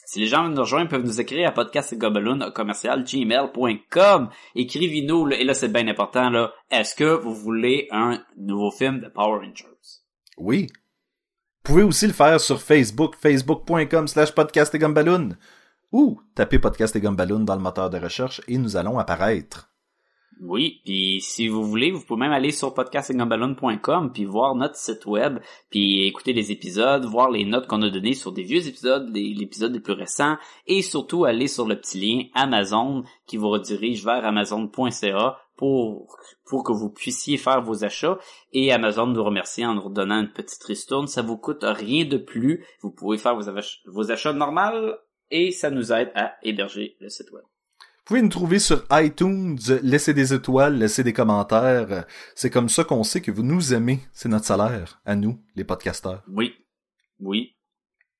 Si les gens veulent nous rejoindre, ils peuvent nous écrire à gmail.com. Écrivez-nous, et là c'est bien important, là. Est-ce que vous voulez un nouveau film de Power Rangers? Oui. Vous pouvez aussi le faire sur Facebook, facebook.com slash podcast et. Ou tapez podcast et dans le moteur de recherche et nous allons apparaître. Oui, puis si vous voulez, vous pouvez même aller sur podcastandgumballoon.com puis voir notre site web, puis écouter les épisodes, voir les notes qu'on a données sur des vieux épisodes, l'épisode les plus récents, et surtout aller sur le petit lien Amazon qui vous redirige vers amazon.ca pour, pour que vous puissiez faire vos achats. Et Amazon nous remercie en nous redonnant une petite ristourne. Ça vous coûte rien de plus. Vous pouvez faire vos achats normaux et ça nous aide à héberger le site web. Vous pouvez nous trouver sur iTunes, laissez des étoiles, laissez des commentaires. C'est comme ça qu'on sait que vous nous aimez. C'est notre salaire, à nous, les podcasteurs. Oui. Oui.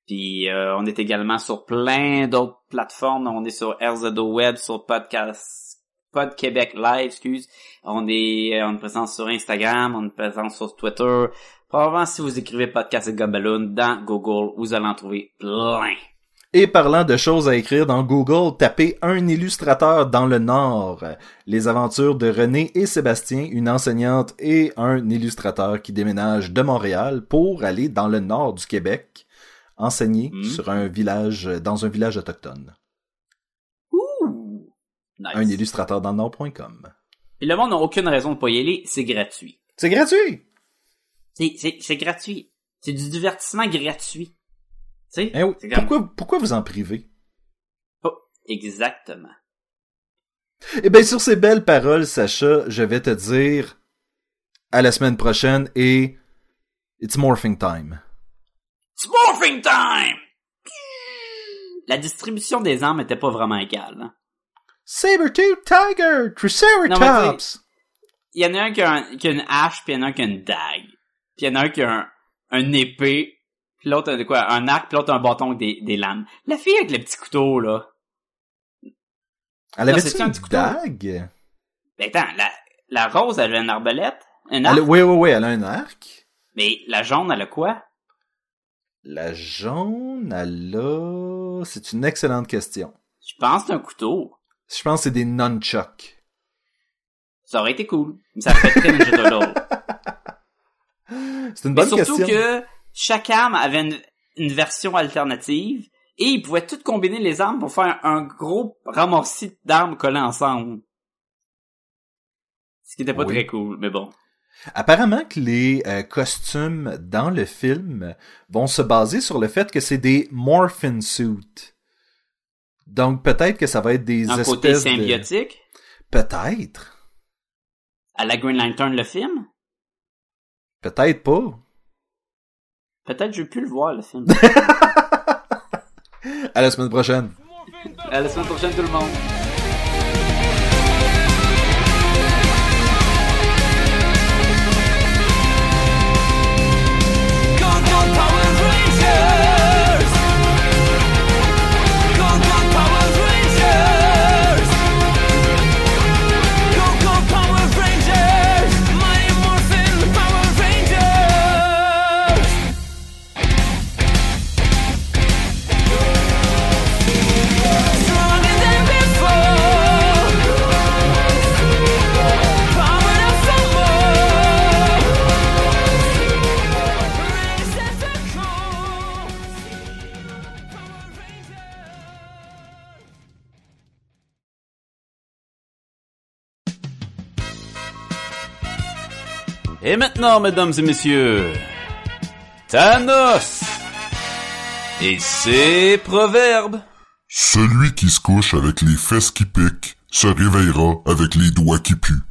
Puis euh, on est également sur plein d'autres plateformes. On est sur RZO Web, sur Podcast Pod Québec Live, excuse. On est on est présent sur Instagram, on est présent sur Twitter. Probablement si vous écrivez Podcast et dans Google, vous allez en trouver plein. Et parlant de choses à écrire dans Google, tapez un illustrateur dans le Nord. Les aventures de René et Sébastien, une enseignante et un illustrateur qui déménagent de Montréal pour aller dans le Nord du Québec enseigner Mhm. sur un village, dans un village autochtone. Ouh! Nice. Un illustrateur dans le Nord.com. Puis le monde n'a aucune raison de pas y aller, c'est gratuit. C'est gratuit! C'est gratuit. C'est du divertissement gratuit. Tu sais? Eh oui. Pourquoi, pourquoi vous en privez? Oh, exactement. Eh bien, sur ces belles paroles, Sacha, je vais te dire à la semaine prochaine et it's morphing time. It's morphing time! La distribution des armes était pas vraiment égale. Hein. Saber-tooth tiger, triceratops. Il y en a un qui a, un- qui a une hache, puis il y en a un qui a une dague. Puis il y en a un qui a un, un épée, puis l'autre a de quoi? Un arc, puis l'autre un bâton avec des, des lames. La fille avec le petit couteau, là. Elle Non, avait c'est-tu une un petit couteau? dague? Ben attends, la, la rose, elle a une arbalète, un Elle arc, a- oui, oui, oui, elle a un arc. mais la jaune, elle a quoi? La jaune, elle a... C'est une excellente question. Je pense que c'est un couteau. Je pense que c'est des nunchucks. Ça aurait été cool. Mais ça fait très Ninja Turtle. [LAUGHS] C'est une Mais bonne surtout question. que chaque arme avait une, une version alternative et ils pouvaient toutes combiner les armes pour faire un gros ramassis d'armes collées ensemble. Ce qui était pas Oui. très cool, mais bon. Apparemment que les euh, costumes dans le film vont se baser sur le fait que c'est des morphin suits. Donc peut-être que ça va être des Un côté espèces de... symbiotique? Peut-être. À la Green Lantern, le film? Peut-être pas. Peut-être je vais plus le voir, le film. [LAUGHS] À la semaine prochaine. à la semaine prochaine, tout le monde. Et maintenant, mesdames et messieurs, Thanos et ses proverbes. Celui qui se couche avec les fesses qui piquent se réveillera avec les doigts qui puent.